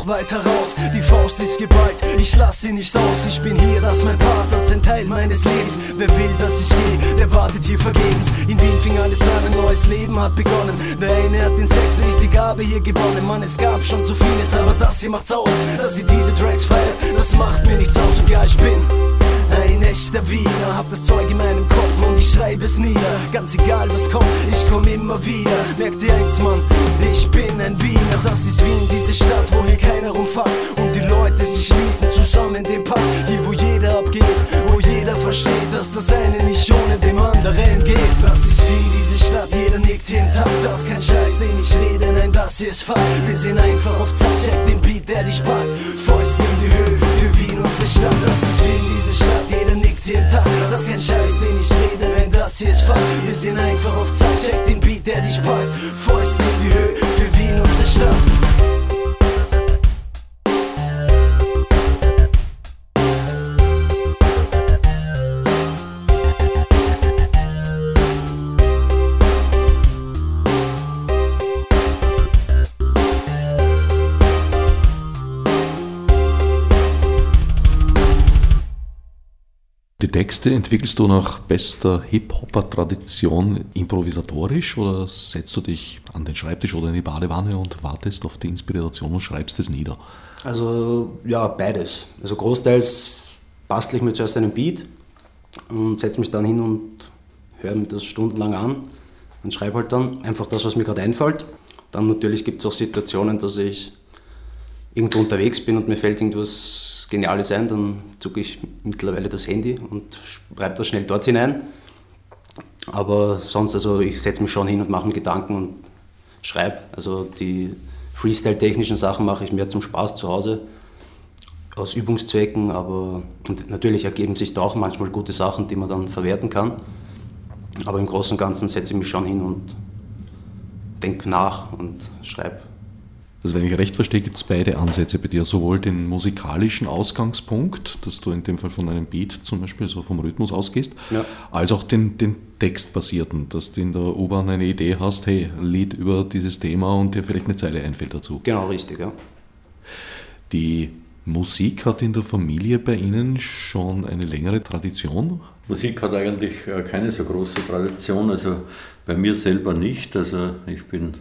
noch weiter raus. Die Faust ist geballt, ich lass sie nicht aus. Ich bin hier, das ist mein Part, ein Teil meines Lebens. Wer will, dass ich gehe, der wartet hier vergebens. In Wien fing alles an, ein neues Leben hat begonnen. Der eine hat den Sex, ich die Gabe hier gewonnen. Mann, es gab schon so vieles, aber das hier macht's aus. Dass sie diese Tracks feiert, das macht mir nichts aus. Und ja, ich bin ein echter Wiener, hab das Zeug in meinem Kopf und ich schreibe es nieder. Ganz egal was kommt, ich komm immer wieder. Merk dir eins, Mann, ich bin ein Wiener. Das ist Wien, diese Stadt, wo hier keiner rumfahrt. Und die Leute, sie schließen zusammen den Pakt. Hier, wo versteht, dass das eine nicht ohne dem anderen geht. Das ist Wien, diese Stadt, jeder nickt jeden Tag. Das ist kein Scheiß, den ich rede, nein, das hier ist Fakt. Wir sind einfach auf Zack, check den Beat, der dich packt. Fäuste in die Höhe, für Wien, unsere Stadt. Das ist Wien, diese Stadt, jeder nickt jeden Tag. Das ist kein Scheiß, den ich rede, nein, das hier ist Fakt. Wir sind einfach auf Zack, check den Beat, der dich packt. Fäuste in die Höhe, für Wien, unsere Stadt. Texte entwickelst du nach bester Hip-Hopper-Tradition improvisatorisch oder setzt du dich an den Schreibtisch oder in die Badewanne und wartest auf die Inspiration und schreibst es nieder? Also ja, beides. Also großteils bastle ich mir zuerst einen Beat und setze mich dann hin und höre mir das stundenlang an und schreibe halt dann einfach das, was mir gerade einfällt. Dann natürlich gibt es auch Situationen, dass ich irgendwo unterwegs bin und mir fällt irgendwas Geniales ein, dann zucke ich mittlerweile das Handy und schreibe das schnell dort hinein. Aber sonst, also ich setze mich schon hin und mache mir Gedanken und schreibe. Also die Freestyle-technischen Sachen mache ich mehr zum Spaß zu Hause, aus Übungszwecken, aber natürlich ergeben sich da auch manchmal gute Sachen, die man dann verwerten kann. Aber im Großen und Ganzen setze ich mich schon hin und denke nach und schreibe. Also wenn ich recht verstehe, gibt es beide Ansätze bei dir. Sowohl den musikalischen Ausgangspunkt, dass du in dem Fall von einem Beat zum Beispiel so vom Rhythmus ausgehst, ja. als auch den, den textbasierten, dass du in der U-Bahn eine Idee hast, hey, Lied über dieses Thema und dir vielleicht eine Zeile einfällt dazu. Genau, richtig, ja. Die Musik hat in der Familie bei Ihnen schon eine längere Tradition? Musik hat eigentlich äh, keine so große Tradition, also bei mir selber nicht. Also ich bin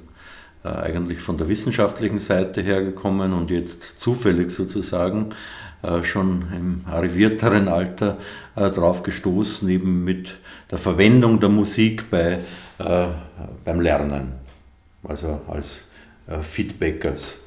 äh, eigentlich von der wissenschaftlichen Seite hergekommen und jetzt zufällig sozusagen äh, schon im arrivierteren Alter darauf gestoßen, eben mit der Verwendung der Musik bei, beim Lernen, also als Feedback, als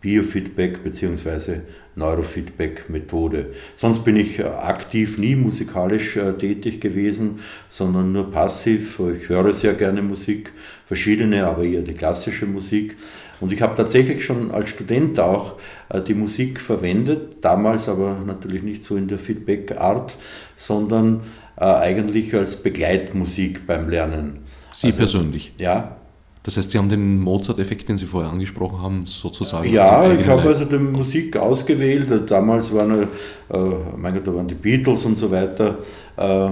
Biofeedback bzw. Neurofeedback-Methode. Sonst bin ich äh, aktiv nie musikalisch äh, tätig gewesen, sondern nur passiv. Ich höre sehr gerne Musik, verschiedene, aber eher die klassische Musik. Und ich habe tatsächlich schon als Student auch äh, die Musik verwendet, damals aber natürlich nicht so in der Feedback-Art, sondern eigentlich als Begleitmusik beim Lernen. Sie also, persönlich? Ja, das heißt, Sie haben den Mozart-Effekt, den Sie vorher angesprochen haben, sozusagen. Ja, ich habe also die Musik ausgewählt. Also damals waren, äh, mein Gott, da waren die Beatles und so weiter äh,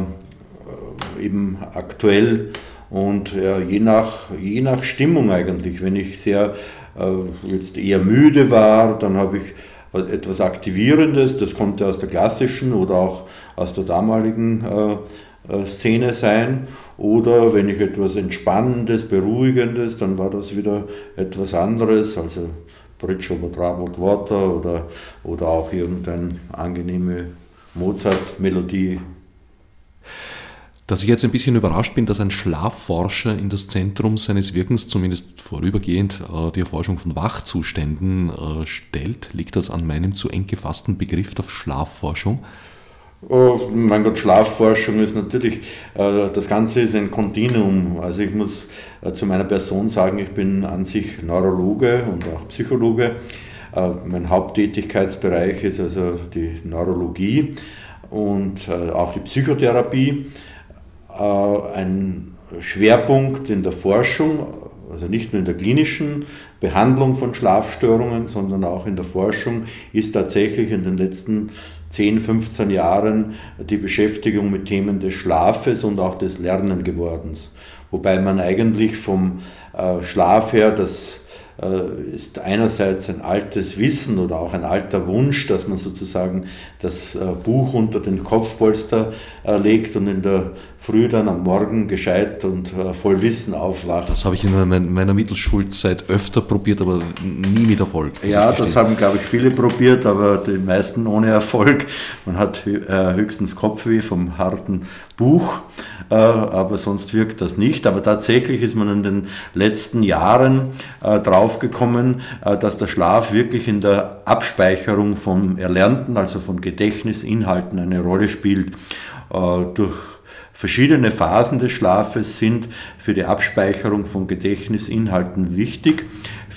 eben aktuell. Und ja, je, nach, je nach Stimmung eigentlich, wenn ich sehr äh, jetzt eher müde war, dann habe ich etwas Aktivierendes, das konnte aus der klassischen oder auch aus der damaligen äh Szene sein. Oder wenn ich etwas Entspannendes, Beruhigendes, dann war das wieder etwas anderes, also Bridge over Troubled Water oder, oder auch irgendeine angenehme Mozart-Melodie. Dass ich jetzt ein bisschen überrascht bin, dass ein Schlafforscher in das Zentrum seines Wirkens, zumindest vorübergehend, äh, die Erforschung von Wachzuständen äh, stellt, liegt das an meinem zu eng gefassten Begriff der Schlafforschung? Oh, mein Gott, Schlafforschung ist natürlich, äh, das Ganze ist ein Kontinuum. Also ich muss äh, zu meiner Person sagen, ich bin an sich Neurologe und auch Psychologe. Äh, mein Haupttätigkeitsbereich ist also die Neurologie und auch die Psychotherapie. Ein Schwerpunkt in der Forschung, also nicht nur in der klinischen Behandlung von Schlafstörungen, sondern auch in der Forschung, ist tatsächlich in den letzten 10, 15 Jahren die Beschäftigung mit Themen des Schlafes und auch des Lernen geworden. Wobei man eigentlich vom äh, Schlaf her das ist einerseits ein altes Wissen oder auch ein alter Wunsch, dass man sozusagen das äh, Buch unter den Kopfpolster äh, legt und in der Früh dann am Morgen gescheit und voll Wissen aufwacht. Das habe ich in meiner Mittelschulzeit öfter probiert, aber nie mit Erfolg. Ja, das haben, glaube ich, viele probiert, aber die meisten ohne Erfolg. Man hat höchstens Kopfweh vom harten Buch, aber sonst wirkt das nicht. Aber tatsächlich ist man in den letzten Jahren drauf draufgekommen, äh, dass der Schlaf wirklich in der Abspeicherung vom Erlernten, also von Gedächtnisinhalten, eine Rolle spielt. Äh, durch verschiedene Phasen des Schlafes sind für die Abspeicherung von Gedächtnisinhalten wichtig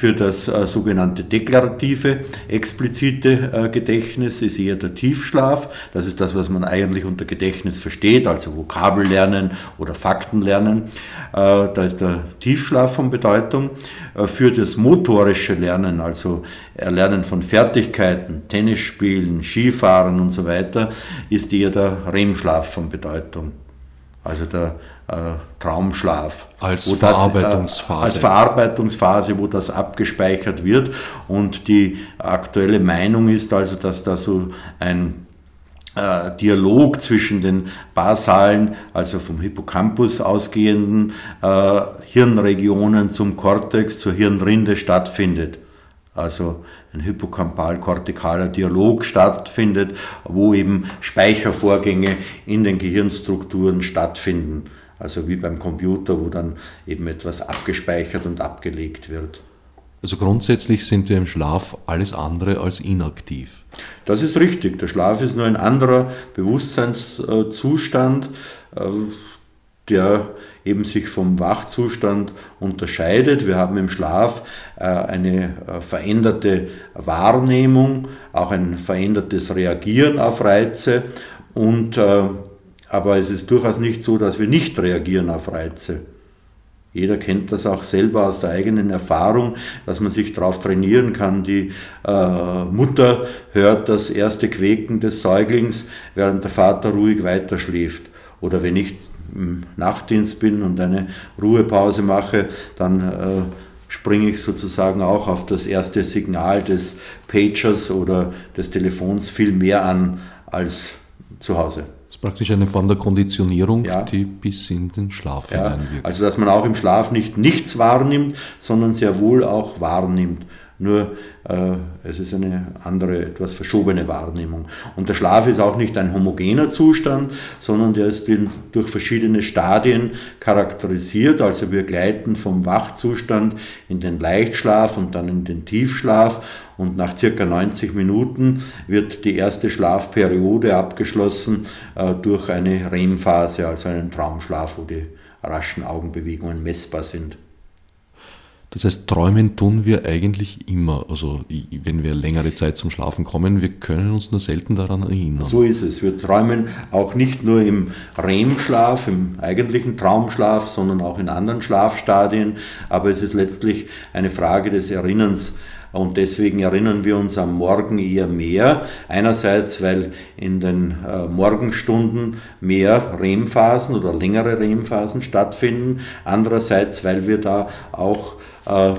für das äh, sogenannte deklarative, explizite äh, Gedächtnis ist eher der Tiefschlaf. Das ist das, was man eigentlich unter Gedächtnis versteht, also Vokabellernen oder Faktenlernen. Äh, da ist der Tiefschlaf von Bedeutung. Äh, für das motorische Lernen, also Erlernen von Fertigkeiten, Tennis spielen, Skifahren und so weiter, ist eher der REM-Schlaf von Bedeutung. Also der Traumschlaf. Als Verarbeitungsphase. Das, äh, als Verarbeitungsphase, wo das abgespeichert wird. Und die aktuelle Meinung ist also, dass da so ein äh, Dialog zwischen den basalen, also vom Hippocampus ausgehenden äh, Hirnregionen zum Kortex, zur Hirnrinde stattfindet. Also ein hippocampal-kortikaler Dialog stattfindet, wo eben Speichervorgänge in den Gehirnstrukturen stattfinden. Also wie beim Computer, wo dann eben etwas abgespeichert und abgelegt wird. Also grundsätzlich sind wir im Schlaf alles andere als inaktiv. Das ist richtig. Der Schlaf ist nur ein anderer Bewusstseinszustand, äh, der eben sich vom Wachzustand unterscheidet. Wir haben im Schlaf äh, eine äh, veränderte Wahrnehmung, auch ein verändertes Reagieren auf Reize und aber es ist durchaus nicht so, dass wir nicht reagieren auf Reize. Jeder kennt das auch selber aus der eigenen Erfahrung, dass man sich darauf trainieren kann. Die äh, Mutter hört das erste Quäken des Säuglings, während der Vater ruhig weiterschläft. Oder wenn ich im Nachtdienst bin und eine Ruhepause mache, dann äh, springe ich sozusagen auch auf das erste Signal des Pagers oder des Telefons viel mehr an als zu Hause praktisch eine Form der Konditionierung, ja. die bis in den Schlaf ja. hineinwirkt. Also dass man auch im Schlaf nicht nichts wahrnimmt, sondern sehr wohl auch wahrnimmt. Nur äh, es ist eine andere, etwas verschobene Wahrnehmung. Und der Schlaf ist auch nicht ein homogener Zustand, sondern der ist durch verschiedene Stadien charakterisiert. Also wir gleiten vom Wachzustand in den Leichtschlaf und dann in den Tiefschlaf. Und nach circa 90 Minuten wird die erste Schlafperiode abgeschlossen äh, durch eine REM-Phase, also einen Traumschlaf, wo die raschen Augenbewegungen messbar sind. Das heißt, träumen tun wir eigentlich immer. Also wenn wir längere Zeit zum Schlafen kommen, wir können uns nur selten daran erinnern. So ist es. Wir träumen auch nicht nur im REM-Schlaf, im eigentlichen Traumschlaf, sondern auch in anderen Schlafstadien. Aber es ist letztlich eine Frage des Erinnerns. Und deswegen erinnern wir uns am Morgen eher mehr. Einerseits, weil in den äh, Morgenstunden mehr REM-Phasen oder längere REM-Phasen stattfinden. Andererseits, weil wir da auch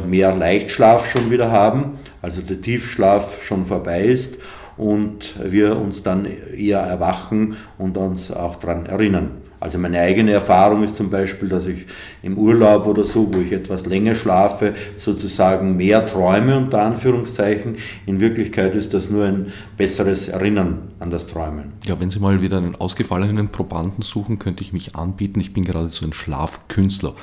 mehr Leichtschlaf schon wieder haben, also der Tiefschlaf schon vorbei ist und wir uns dann eher erwachen und uns auch daran erinnern. Also meine eigene Erfahrung ist zum Beispiel, dass ich im Urlaub oder so, wo ich etwas länger schlafe, sozusagen mehr träume unter Anführungszeichen. In Wirklichkeit ist das nur ein besseres Erinnern an das Träumen. Ja, wenn Sie mal wieder einen ausgefallenen Probanden suchen, könnte ich mich anbieten. Ich bin gerade so ein Schlafkünstler.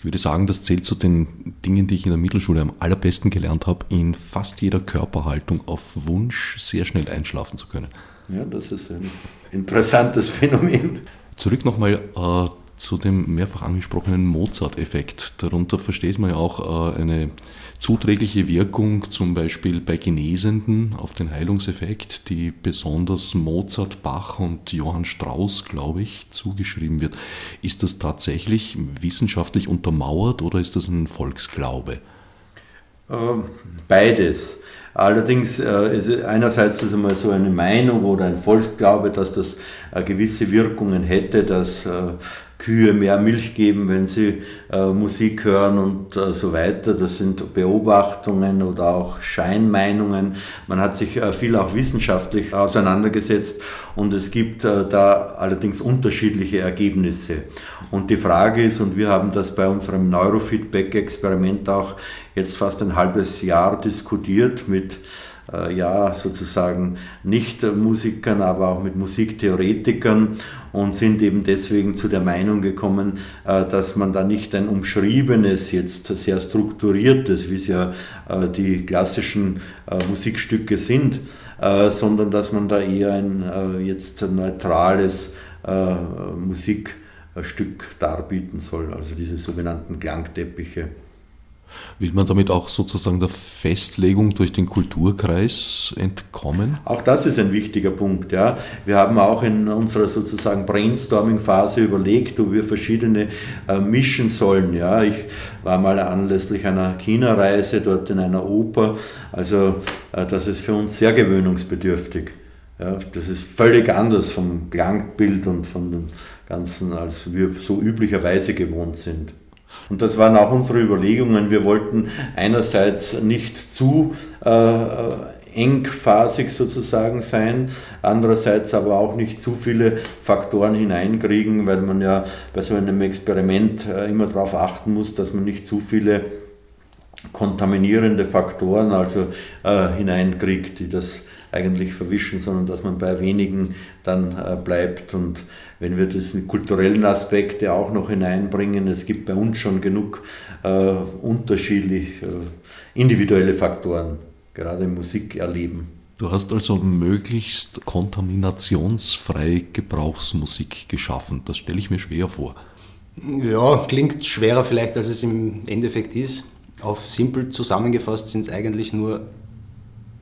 Ich würde sagen, das zählt zu den Dingen, die ich in der Mittelschule am allerbesten gelernt habe, in fast jeder Körperhaltung auf Wunsch sehr schnell einschlafen zu können. Ja, das ist ein interessantes Phänomen. Zurück nochmal äh, zu dem mehrfach angesprochenen Mozart-Effekt. Darunter versteht man ja auch äh, eine zuträgliche Wirkung zum Beispiel bei Genesenden auf den Heilungseffekt, die besonders Mozart, Bach und Johann Strauss, glaube ich, zugeschrieben wird. Ist das tatsächlich wissenschaftlich untermauert oder ist das ein Volksglaube? Ähm, beides. Allerdings äh, ist einerseits ist einmal so eine Meinung oder ein Volksglaube, dass das äh, gewisse Wirkungen hätte, dass äh, Kühe mehr Milch geben, wenn sie äh, Musik hören und äh, so weiter. Das sind Beobachtungen oder auch Scheinmeinungen. Man hat sich äh, viel auch wissenschaftlich auseinandergesetzt und es gibt äh, da allerdings unterschiedliche Ergebnisse. Und die Frage ist, und wir haben das bei unserem Neurofeedback-Experiment auch jetzt fast ein halbes Jahr diskutiert mit äh, ja, sozusagen nicht Musikern, aber auch mit Musiktheoretikern und sind eben deswegen zu der Meinung gekommen, äh, dass man da nicht ein umschriebenes, jetzt sehr strukturiertes, wie es ja äh, die klassischen Musikstücke sind, sondern dass man da eher ein jetzt neutrales Musikstück darbieten soll, also diese sogenannten Klangteppiche. Will man damit auch sozusagen der Festlegung durch den Kulturkreis entkommen? Auch das ist ein wichtiger Punkt. Ja. Wir haben auch in unserer sozusagen Brainstorming-Phase überlegt, ob wir verschiedene äh, mischen sollen. Ja. Ich war mal anlässlich einer China-Reise dort in einer Oper. Also äh, das ist für uns sehr gewöhnungsbedürftig. Ja. Das ist völlig anders vom Klangbild und von dem Ganzen, als wir so üblicherweise gewohnt sind. Und das waren auch unsere Überlegungen. Wir wollten einerseits nicht zu äh, engphasig sozusagen sein, andererseits aber auch nicht zu viele Faktoren hineinkriegen, weil man ja bei so einem Experiment äh, immer darauf achten muss, dass man nicht zu viele kontaminierende Faktoren also äh, hineinkriegt, die das eigentlich verwischen, sondern dass man bei wenigen dann äh, bleibt. Und wenn wir diesen kulturellen Aspekte auch noch hineinbringen, es gibt bei uns schon genug äh, unterschiedlich äh, individuelle Faktoren, gerade im Musikerleben. Du hast also möglichst kontaminationsfreie Gebrauchsmusik geschaffen. Das stelle ich mir schwer vor. Ja, klingt schwerer vielleicht, als es im Endeffekt ist. Auf simpel zusammengefasst sind es eigentlich nur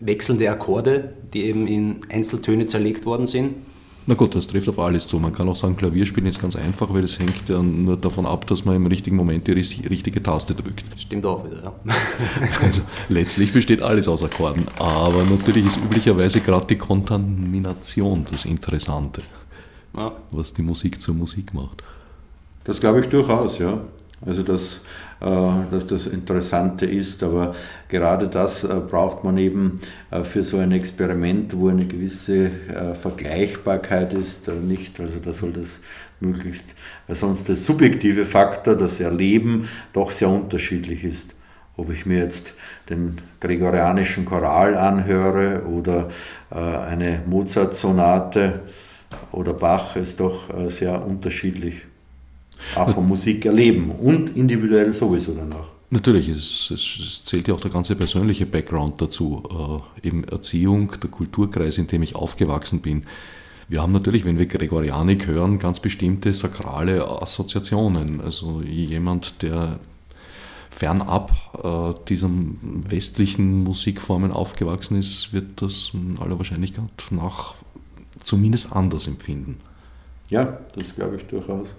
wechselnde Akkorde, die eben in Einzeltöne zerlegt worden sind. Na gut, das trifft auf alles zu. Man kann auch sagen, Klavierspielen ist ganz einfach, weil es hängt ja nur davon ab, dass man im richtigen Moment die richtige Taste drückt. Das stimmt auch wieder, ja. Also letztlich besteht alles aus Akkorden. Aber natürlich ist üblicherweise gerade die Kontamination das Interessante, ja. was die Musik zur Musik macht. Das glaube ich durchaus, ja. Also dass, äh, dass das Interessante ist, aber gerade das äh, braucht man eben äh, für so ein Experiment, wo eine gewisse Vergleichbarkeit ist, nicht. Also da soll das möglichst, weil sonst der subjektive Faktor, das Erleben, doch sehr unterschiedlich ist. Ob ich mir jetzt den gregorianischen Choral anhöre oder eine Mozart-Sonate oder Bach, ist doch sehr unterschiedlich auch von Musik erleben und individuell sowieso danach. Natürlich, es, es, zählt ja auch der ganze persönliche Background dazu, äh, eben Erziehung, der Kulturkreis, in dem ich aufgewachsen bin. Wir haben natürlich, wenn wir Gregorianik hören, ganz bestimmte sakrale Assoziationen. Also jemand, der fernab äh, diesen westlichen Musikformen aufgewachsen ist, wird das in aller Wahrscheinlichkeit nach zumindest anders empfinden. Ja, das glaube ich durchaus.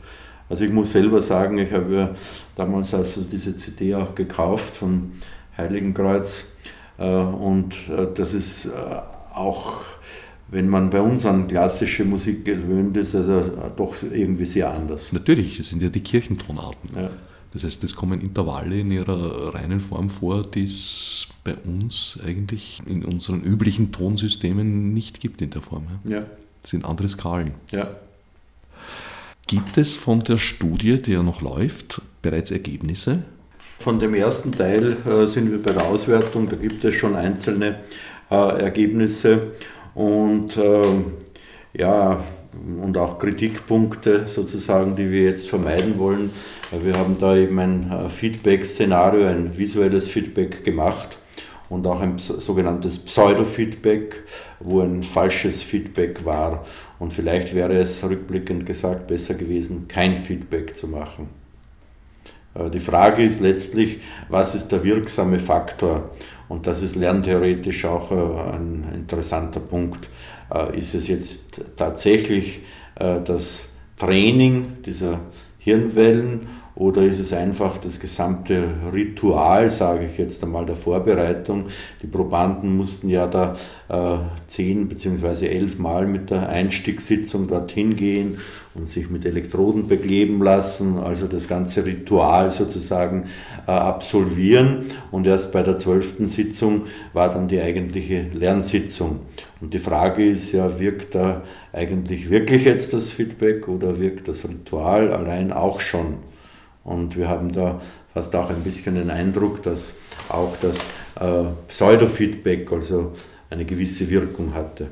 Also ich muss selber sagen, ich habe ja damals also diese CD auch gekauft von Heiligenkreuz äh, und äh, das ist äh, auch, wenn man bei uns an klassische Musik gewöhnt ist, also doch irgendwie sehr anders. Natürlich, es sind ja die Kirchentonarten. Ja. Das heißt, es kommen Intervalle in ihrer reinen Form vor, die es bei uns eigentlich in unseren üblichen Tonsystemen nicht gibt in der Form. Ja. Das sind andere Skalen. Ja. Gibt es von der Studie, die ja noch läuft, bereits Ergebnisse? Von dem ersten Teil äh, sind wir bei der Auswertung, da gibt es schon einzelne äh, Ergebnisse und äh, ja, und auch Kritikpunkte sozusagen, die wir jetzt vermeiden wollen. Wir haben da eben ein äh, Feedback-Szenario, ein visuelles Feedback gemacht und auch ein sogenanntes Pseudo-Feedback, wo ein falsches Feedback war. Und vielleicht wäre es rückblickend gesagt besser gewesen, kein Feedback zu machen. Die Frage ist letztlich, was ist der wirksame Faktor? Und das ist lerntheoretisch auch äh, ein interessanter Punkt. Äh, ist es jetzt tatsächlich äh, das Training dieser Hirnwellen oder ist es einfach das gesamte Ritual, sage ich jetzt einmal, der Vorbereitung? Die Probanden mussten ja da äh, zehn bzw. elf Mal mit der Einstiegssitzung dorthin gehen und sich mit Elektroden bekleben lassen, also das ganze Ritual sozusagen äh, absolvieren. Und erst bei der zwölften Sitzung war dann die eigentliche Lernsitzung. Und die Frage ist ja, wirkt da eigentlich wirklich jetzt das Feedback oder wirkt das Ritual allein auch schon? Und wir haben da fast auch ein bisschen den Eindruck, dass auch das äh, Pseudo-Feedback also eine gewisse Wirkung hatte.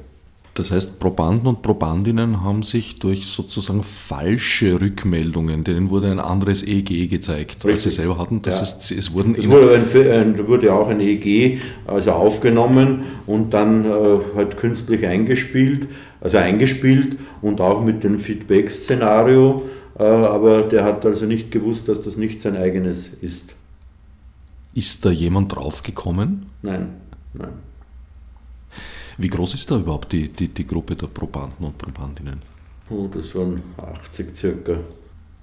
Das heißt, Probanden und Probandinnen haben sich durch sozusagen falsche Rückmeldungen, denen wurde ein anderes EEG gezeigt, Richtig. als sie selber hatten. Das ja. heißt, es wurden es wurde, ein, wurde auch ein EEG also aufgenommen und dann äh, halt künstlich eingespielt, also eingespielt und auch mit dem Feedback-Szenario aber der hat also nicht gewusst, dass das nicht sein eigenes ist. Ist da jemand draufgekommen? Nein, nein. Wie groß ist da überhaupt die, die, die Gruppe der Probanden und Probandinnen? Oh, das waren 80 circa.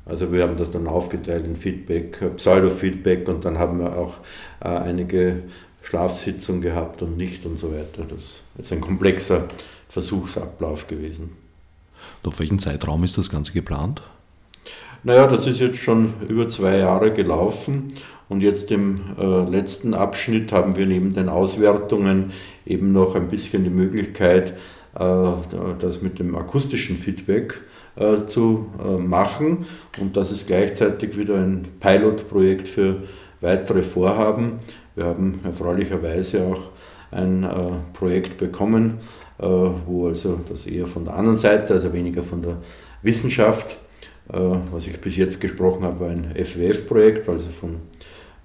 Also wir haben das dann aufgeteilt in Feedback, äh, Pseudo-Feedback und dann haben wir auch äh, einige Schlafsitzungen gehabt und nicht und so weiter. Das ist ein komplexer Versuchsablauf gewesen. Und auf welchen Zeitraum ist das Ganze geplant? Naja, das ist jetzt schon über zwei Jahre gelaufen und jetzt im äh, letzten Abschnitt haben wir neben den Auswertungen eben noch ein bisschen die Möglichkeit, äh, das mit dem akustischen Feedback äh, zu äh, machen und das ist gleichzeitig wieder ein Pilotprojekt für weitere Vorhaben. Wir haben erfreulicherweise auch ein äh, Projekt bekommen, äh, wo also das eher von der anderen Seite, also weniger von der Wissenschaft, was ich bis jetzt gesprochen habe, war ein FWF-Projekt, also von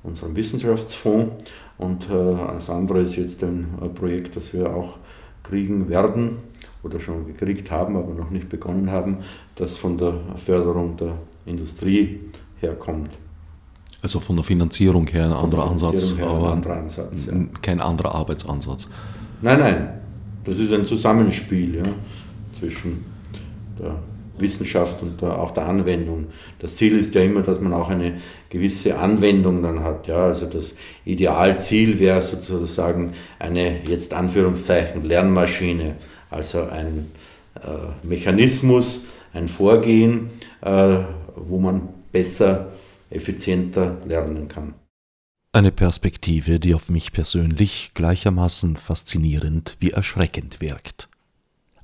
unserem Wissenschaftsfonds. Und das andere ist jetzt ein Projekt, das wir auch kriegen werden oder schon gekriegt haben, aber noch nicht begonnen haben, das von der Förderung der Industrie herkommt. Also von der Finanzierung her ein anderer Ansatz, her aber ein anderer Ansatz, ja. kein anderer Arbeitsansatz. Nein, nein, das ist ein Zusammenspiel ja, zwischen der Wissenschaft und auch der Anwendung. Das Ziel ist ja immer, dass man auch eine gewisse Anwendung dann hat. Ja. Also das Idealziel wäre sozusagen eine jetzt Anführungszeichen Lernmaschine, also ein äh, Mechanismus, ein Vorgehen, äh, wo man besser effizienter lernen kann. Eine Perspektive, die auf mich persönlich gleichermaßen faszinierend wie erschreckend wirkt.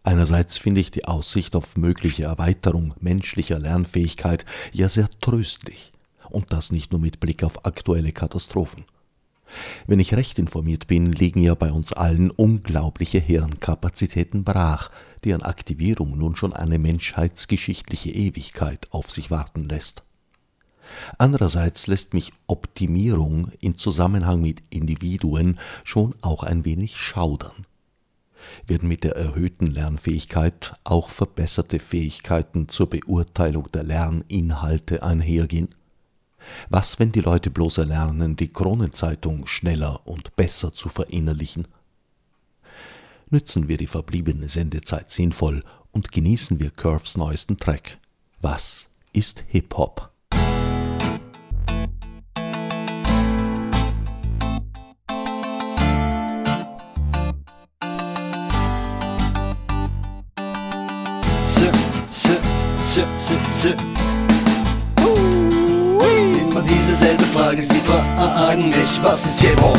Einerseits finde ich die Aussicht auf mögliche Erweiterung menschlicher Lernfähigkeit ja sehr tröstlich, und das nicht nur mit Blick auf aktuelle Katastrophen. Wenn ich recht informiert bin, liegen ja bei uns allen unglaubliche Hirnkapazitäten brach, deren Aktivierung nun schon eine menschheitsgeschichtliche Ewigkeit auf sich warten lässt. Andererseits lässt mich Optimierung in Zusammenhang mit Individuen schon auch ein wenig schaudern. Werden mit der erhöhten Lernfähigkeit auch verbesserte Fähigkeiten zur Beurteilung der Lerninhalte einhergehen? Was, wenn die Leute bloß erlernen, die Kronenzeitung schneller und besser zu verinnerlichen? Nützen wir die verbliebene Sendezeit sinnvoll und genießen wir Curves neuesten Track. Was ist Hip-Hop? Immer dieselbe Frage, sie fragen mich, was ist Hip-Hop?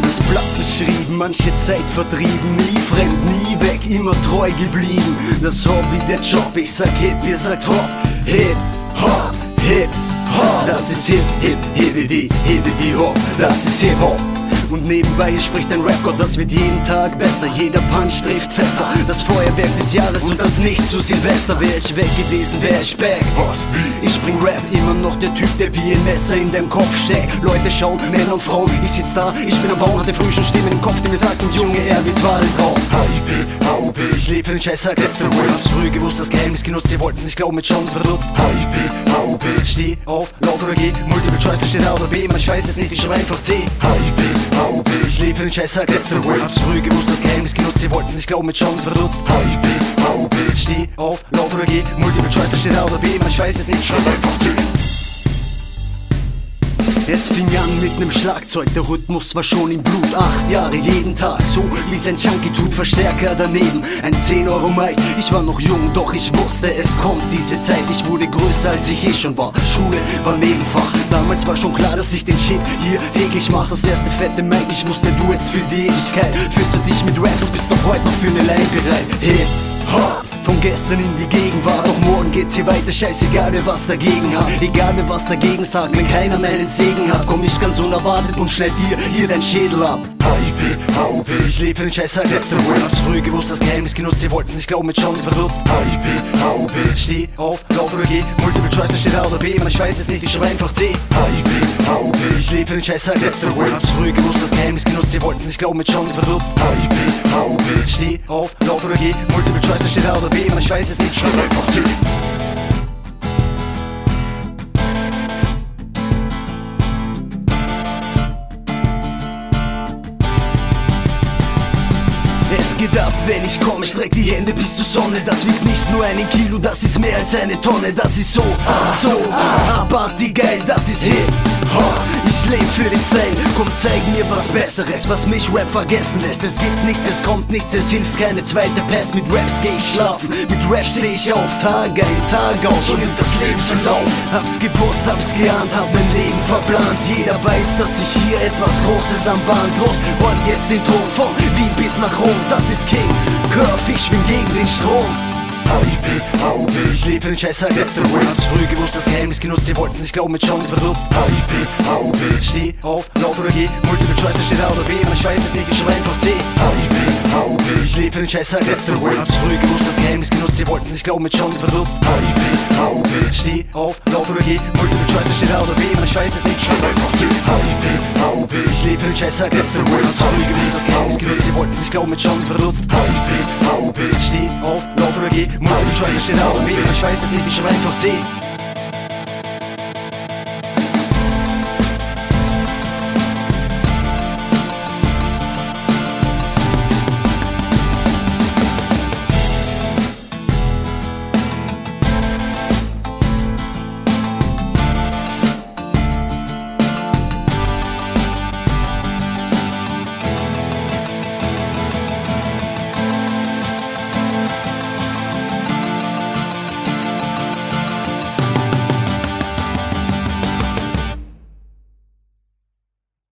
Das Blatt beschrieben, manche Zeit vertrieben, nie fremd, nie weg, immer treu geblieben. Das Hobby, der Job, ich sag Hip, ihr sagt Hop, Hip, Hop, Hip, Hop. Das ist Hip, Hip, Hip, Hip, Hip, Hip, Hop, das ist Hip-Hop. Und nebenbei spricht ein Rapgott, das wird jeden Tag besser. Jeder Punch trifft fester. Das Feuerwerk des Jahres und das nicht zu Silvester. Wär ich weg gewesen, wär ich back. Was? Ich bring Rap, immer noch der Typ, der wie ein Messer in dem Kopf steckt. Leute schauen, Männer und Frauen, ich sitz da, ich bin am Bauen, hatte früh schon Stimmen im Kopf, die mir sagten, Junge, er wird Wahltraum. HIP, HOP, ich lebe für den Scheiß, sag letzte Word. Hab's früh gewusst, das Geheimnis genutzt, sie wollten's nicht glauben, mit Chancen verdutzt. HIP, HOP, steh auf, lauf oder geh, Multiple Choice, steht A oder B, man ich weiß es nicht, ich schreib einfach C. HIP, HOP, ich lebe sag letzte Word. Hab's früh gewusst, das Geheimnis genutzt, sie wollten's nicht glauben, mit Chancen verdutzt. HIP, HOP, steh auf, lauf oder geh, Multiple Choice, da steht A oder B, man ich weiß es nicht, ich schreib einfach C. Es fing an mit nem Schlagzeug, der Rhythmus war schon im Blut. Acht Jahre jeden Tag, so wie sein Junkie tut, Verstärker daneben. Ein 10 Euro Mic, ich war noch jung, doch ich wusste, es kommt diese Zeit. Ich wurde größer als ich eh schon war. Schule war Nebenfach. Damals war schon klar, dass ich den Shit hier täglich mach. Das erste fette Mic, ich wusste, du jetzt für die Ewigkeit. Führte dich mit Raps, du bist doch heute noch für ne Line bereit. Hip, Hop. Von gestern in die Gegenwart, doch morgen geht's hier weiter, scheißegal wer was dagegen hat. Egal wer was dagegen sagt, wenn keiner meinen Segen hat, komm ich ganz unerwartet und schneid dir hier dein Schädel ab. HIP, HOP, ich lebe für den Scheiß seit letzter Word. Hab's früh gewusst, das Geheimnis genutzt, sie wollten's nicht glauben, mit Chancen verdutzt. HIP, HOP, steh auf, lauf oder geh, Multiple Choice, da steht A oder B, man ich weiß es nicht, ich schreib einfach C. HIP, HOP, ich lebe den Scheiß seit letzter Word. Hab's früh gewusst, das Geheimnis genutzt, sie wollten's nicht glauben, mit Chancen verdutzt. HIP, HOP, steh auf, lauf oder geh, Multiple Choice, steht A oder B, man ich weiß es nicht, ich schreib einfach C. Es geht ab, wenn ich komme, streck die Hände bis zur Sonne. Das wiegt nicht nur einen Kilo, das ist mehr als eine Tonne. Das ist so, so, abartig geil, das ist Hip Hop. Ich lebe für den Style. Komm, zeig mir was Besseres, was mich Rap vergessen lässt. Es gibt nichts, es kommt nichts, es hilft keine zweite Pest. Mit Raps geh ich schlafen, mit Raps steh ich auf, Tag ein, Tag aus. So nimmt das Leben schon Lauf. Hab's gewusst, hab's geahnt, hab mein Leben verplant. Jeder weiß, dass ich hier etwas Großes am Band los. Rollt jetzt den Ton von Wien bis nach Rom, das ist King. Curve, ich schwing gegen den Strom. HIP, HOB, ich lebe in Scheißer, letzte Word Hab's früh gewusst, das Geheimnis genutzt, sie wollten's nicht glauben, mit Chance benutzt HIP, HOB, steh auf, lauf oder geh. Multiple Choice, da steht A oder B, man ich weiß es nicht, ich schreibe einfach C. HIP, HOB, ich lebe in Scheißer, letzte Word Hab's früh gewusst, das Geheimnis genutzt, sie wollten's nicht glauben, mit Chance benutzt HIP, HOB, steh auf, lauf oder geh. Multiple Choice, da steht A oder B, man ich weiß es nicht, ich schreibe einfach C. HIP, HOB, ich lebe in Scheißer, letzte Word Hab's früh gewusst, das Geheimnis genutzt, sie wollten's nicht glauben, mit Chance benutzt HIP, HOB, steh auf, lauf oder geh Multiple Choice, da steht A oder B, man ich weiß es nicht, ich schreibe einfach C